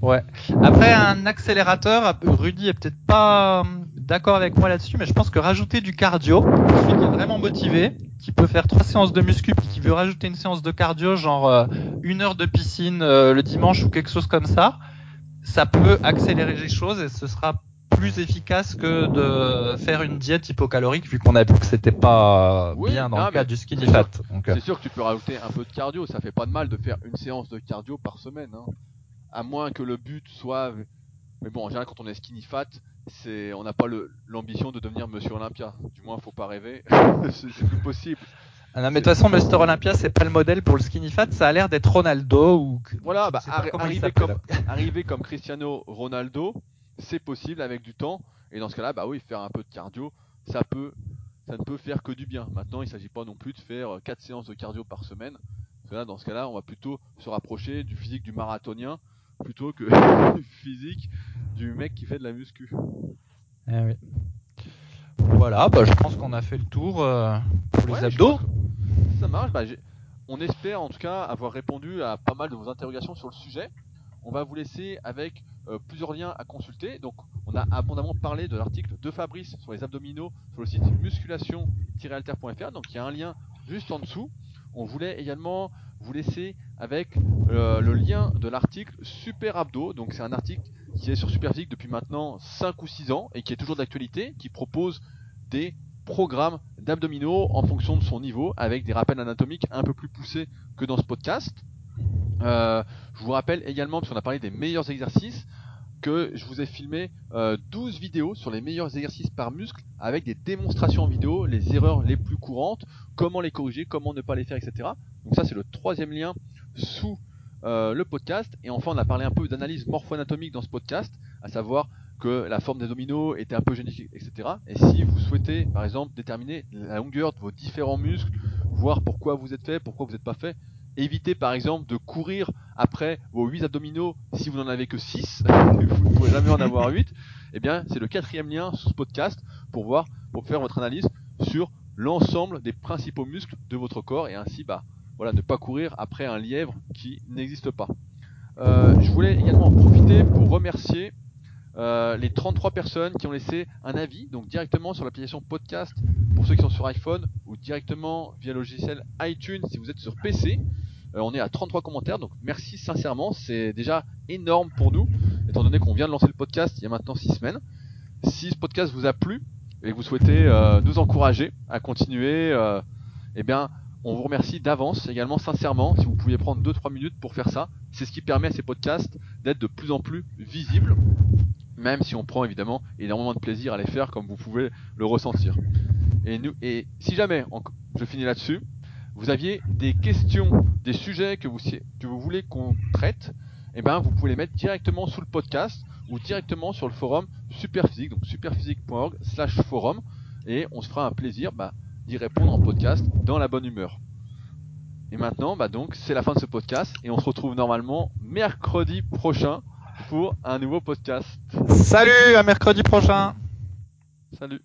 Ouais. Après un accélérateur, Rudy est peut-être pas euh, d'accord avec moi là-dessus, mais je pense que rajouter du cardio, celui qui est vraiment motivé, qui peut faire trois séances de muscu, puis qui veut rajouter une séance de cardio, genre euh, une heure de piscine euh, le dimanche ou quelque chose comme ça, ça peut accélérer les choses et ce sera plus efficace que de faire une diète hypocalorique vu qu'on a vu que c'était pas Oui, bien dans non, le cas du skinny fat. Euh, C'est sûr que tu peux rajouter un peu de cardio, ça fait pas de mal de faire une séance de cardio par semaine. Hein. À moins que le but soit. Mais bon, en général, quand on est skinny fat, c'est on n'a pas l'ambition de devenir Monsieur Olympia. Du moins, faut pas rêver. <laughs> c'est plus possible. Ah non, mais de toute façon, Mr Olympia, c'est pas le modèle pour le skinny fat. Ça a l'air d'être Ronaldo ou. Voilà, bah, arri- arriver, comme, <laughs> arriver comme Cristiano Ronaldo, c'est possible avec du temps. Et dans ce cas-là, bah oui, faire un peu de cardio, ça peut, ça ne peut faire que du bien. Maintenant, il ne s'agit pas non plus de faire 4 séances de cardio par semaine. Parce que là, dans ce cas-là, on va plutôt se rapprocher du physique du marathonien plutôt que <laughs> du physique du mec qui fait de la muscu. Eh oui. Voilà, bah, je pense qu'on a fait le tour euh, pour les Ouais, abdos. Ça marche. Bah, on espère en tout cas avoir répondu à pas mal de vos interrogations sur le sujet. On va vous laisser avec euh, plusieurs liens à consulter. Donc, on a abondamment parlé de l'article de Fabrice sur les abdominaux sur le site musculation-alter.fr. Donc, il y a un lien juste en dessous. On voulait également vous laisser avec euh, le lien de l'article Super Abdo. Donc, c'est un article qui est sur Superphysique depuis maintenant 5 ou 6 ans et qui est toujours d'actualité, qui propose des programme d'abdominaux en fonction de son niveau avec des rappels anatomiques un peu plus poussés que dans ce podcast. Euh, je vous rappelle également, parce qu'on a parlé des meilleurs exercices, que je vous ai filmé euh, 12 vidéos sur les meilleurs exercices par muscle avec des démonstrations en vidéo, les erreurs les plus courantes, comment les corriger, comment ne pas les faire, etc. Donc ça c'est le troisième lien sous euh, le podcast. Et enfin on a parlé un peu d'analyse morpho-anatomique dans ce podcast, à savoir que la forme des abdominaux était un peu génétique, etc. Et si vous souhaitez, par exemple, déterminer la longueur de vos différents muscles, voir pourquoi vous êtes fait, pourquoi vous n'êtes pas fait, évitez par exemple de courir après vos 8 abdominaux si vous n'en avez que 6, <laughs> vous ne pourrez jamais en avoir <laughs> 8, eh bien c'est le quatrième lien sous ce podcast pour voir, pour faire votre analyse sur l'ensemble des principaux muscles de votre corps et ainsi bah voilà ne pas courir après un lièvre qui n'existe pas. Euh, je voulais également en profiter pour remercier euh, les 33 personnes qui ont laissé un avis, donc directement sur l'application podcast pour ceux qui sont sur iPhone ou directement via le logiciel iTunes si vous êtes sur PC. Euh, on est à 33 commentaires, donc merci sincèrement, c'est déjà énorme pour nous, étant donné qu'on vient de lancer le podcast il y a maintenant 6 semaines. Si ce podcast vous a plu et que vous souhaitez euh, nous encourager à continuer, euh, eh bien on vous remercie d'avance également sincèrement si vous pouviez prendre 2-3 minutes pour faire ça. C'est ce qui permet à ces podcasts d'être de plus en plus visibles même si on prend évidemment énormément de plaisir à les faire comme vous pouvez le ressentir. Et, si jamais, je finis là-dessus, vous aviez des questions, des sujets que vous, si- que vous voulez qu'on traite, eh ben, vous pouvez les mettre directement sous le podcast ou directement sur le forum Superphysique, donc superphysique.org slash forum, et on se fera un plaisir bah, d'y répondre en podcast dans la bonne humeur. Et maintenant, bah donc, c'est la fin de ce podcast, et on se retrouve normalement mercredi prochain pour un nouveau podcast. Salut, à mercredi prochain. Salut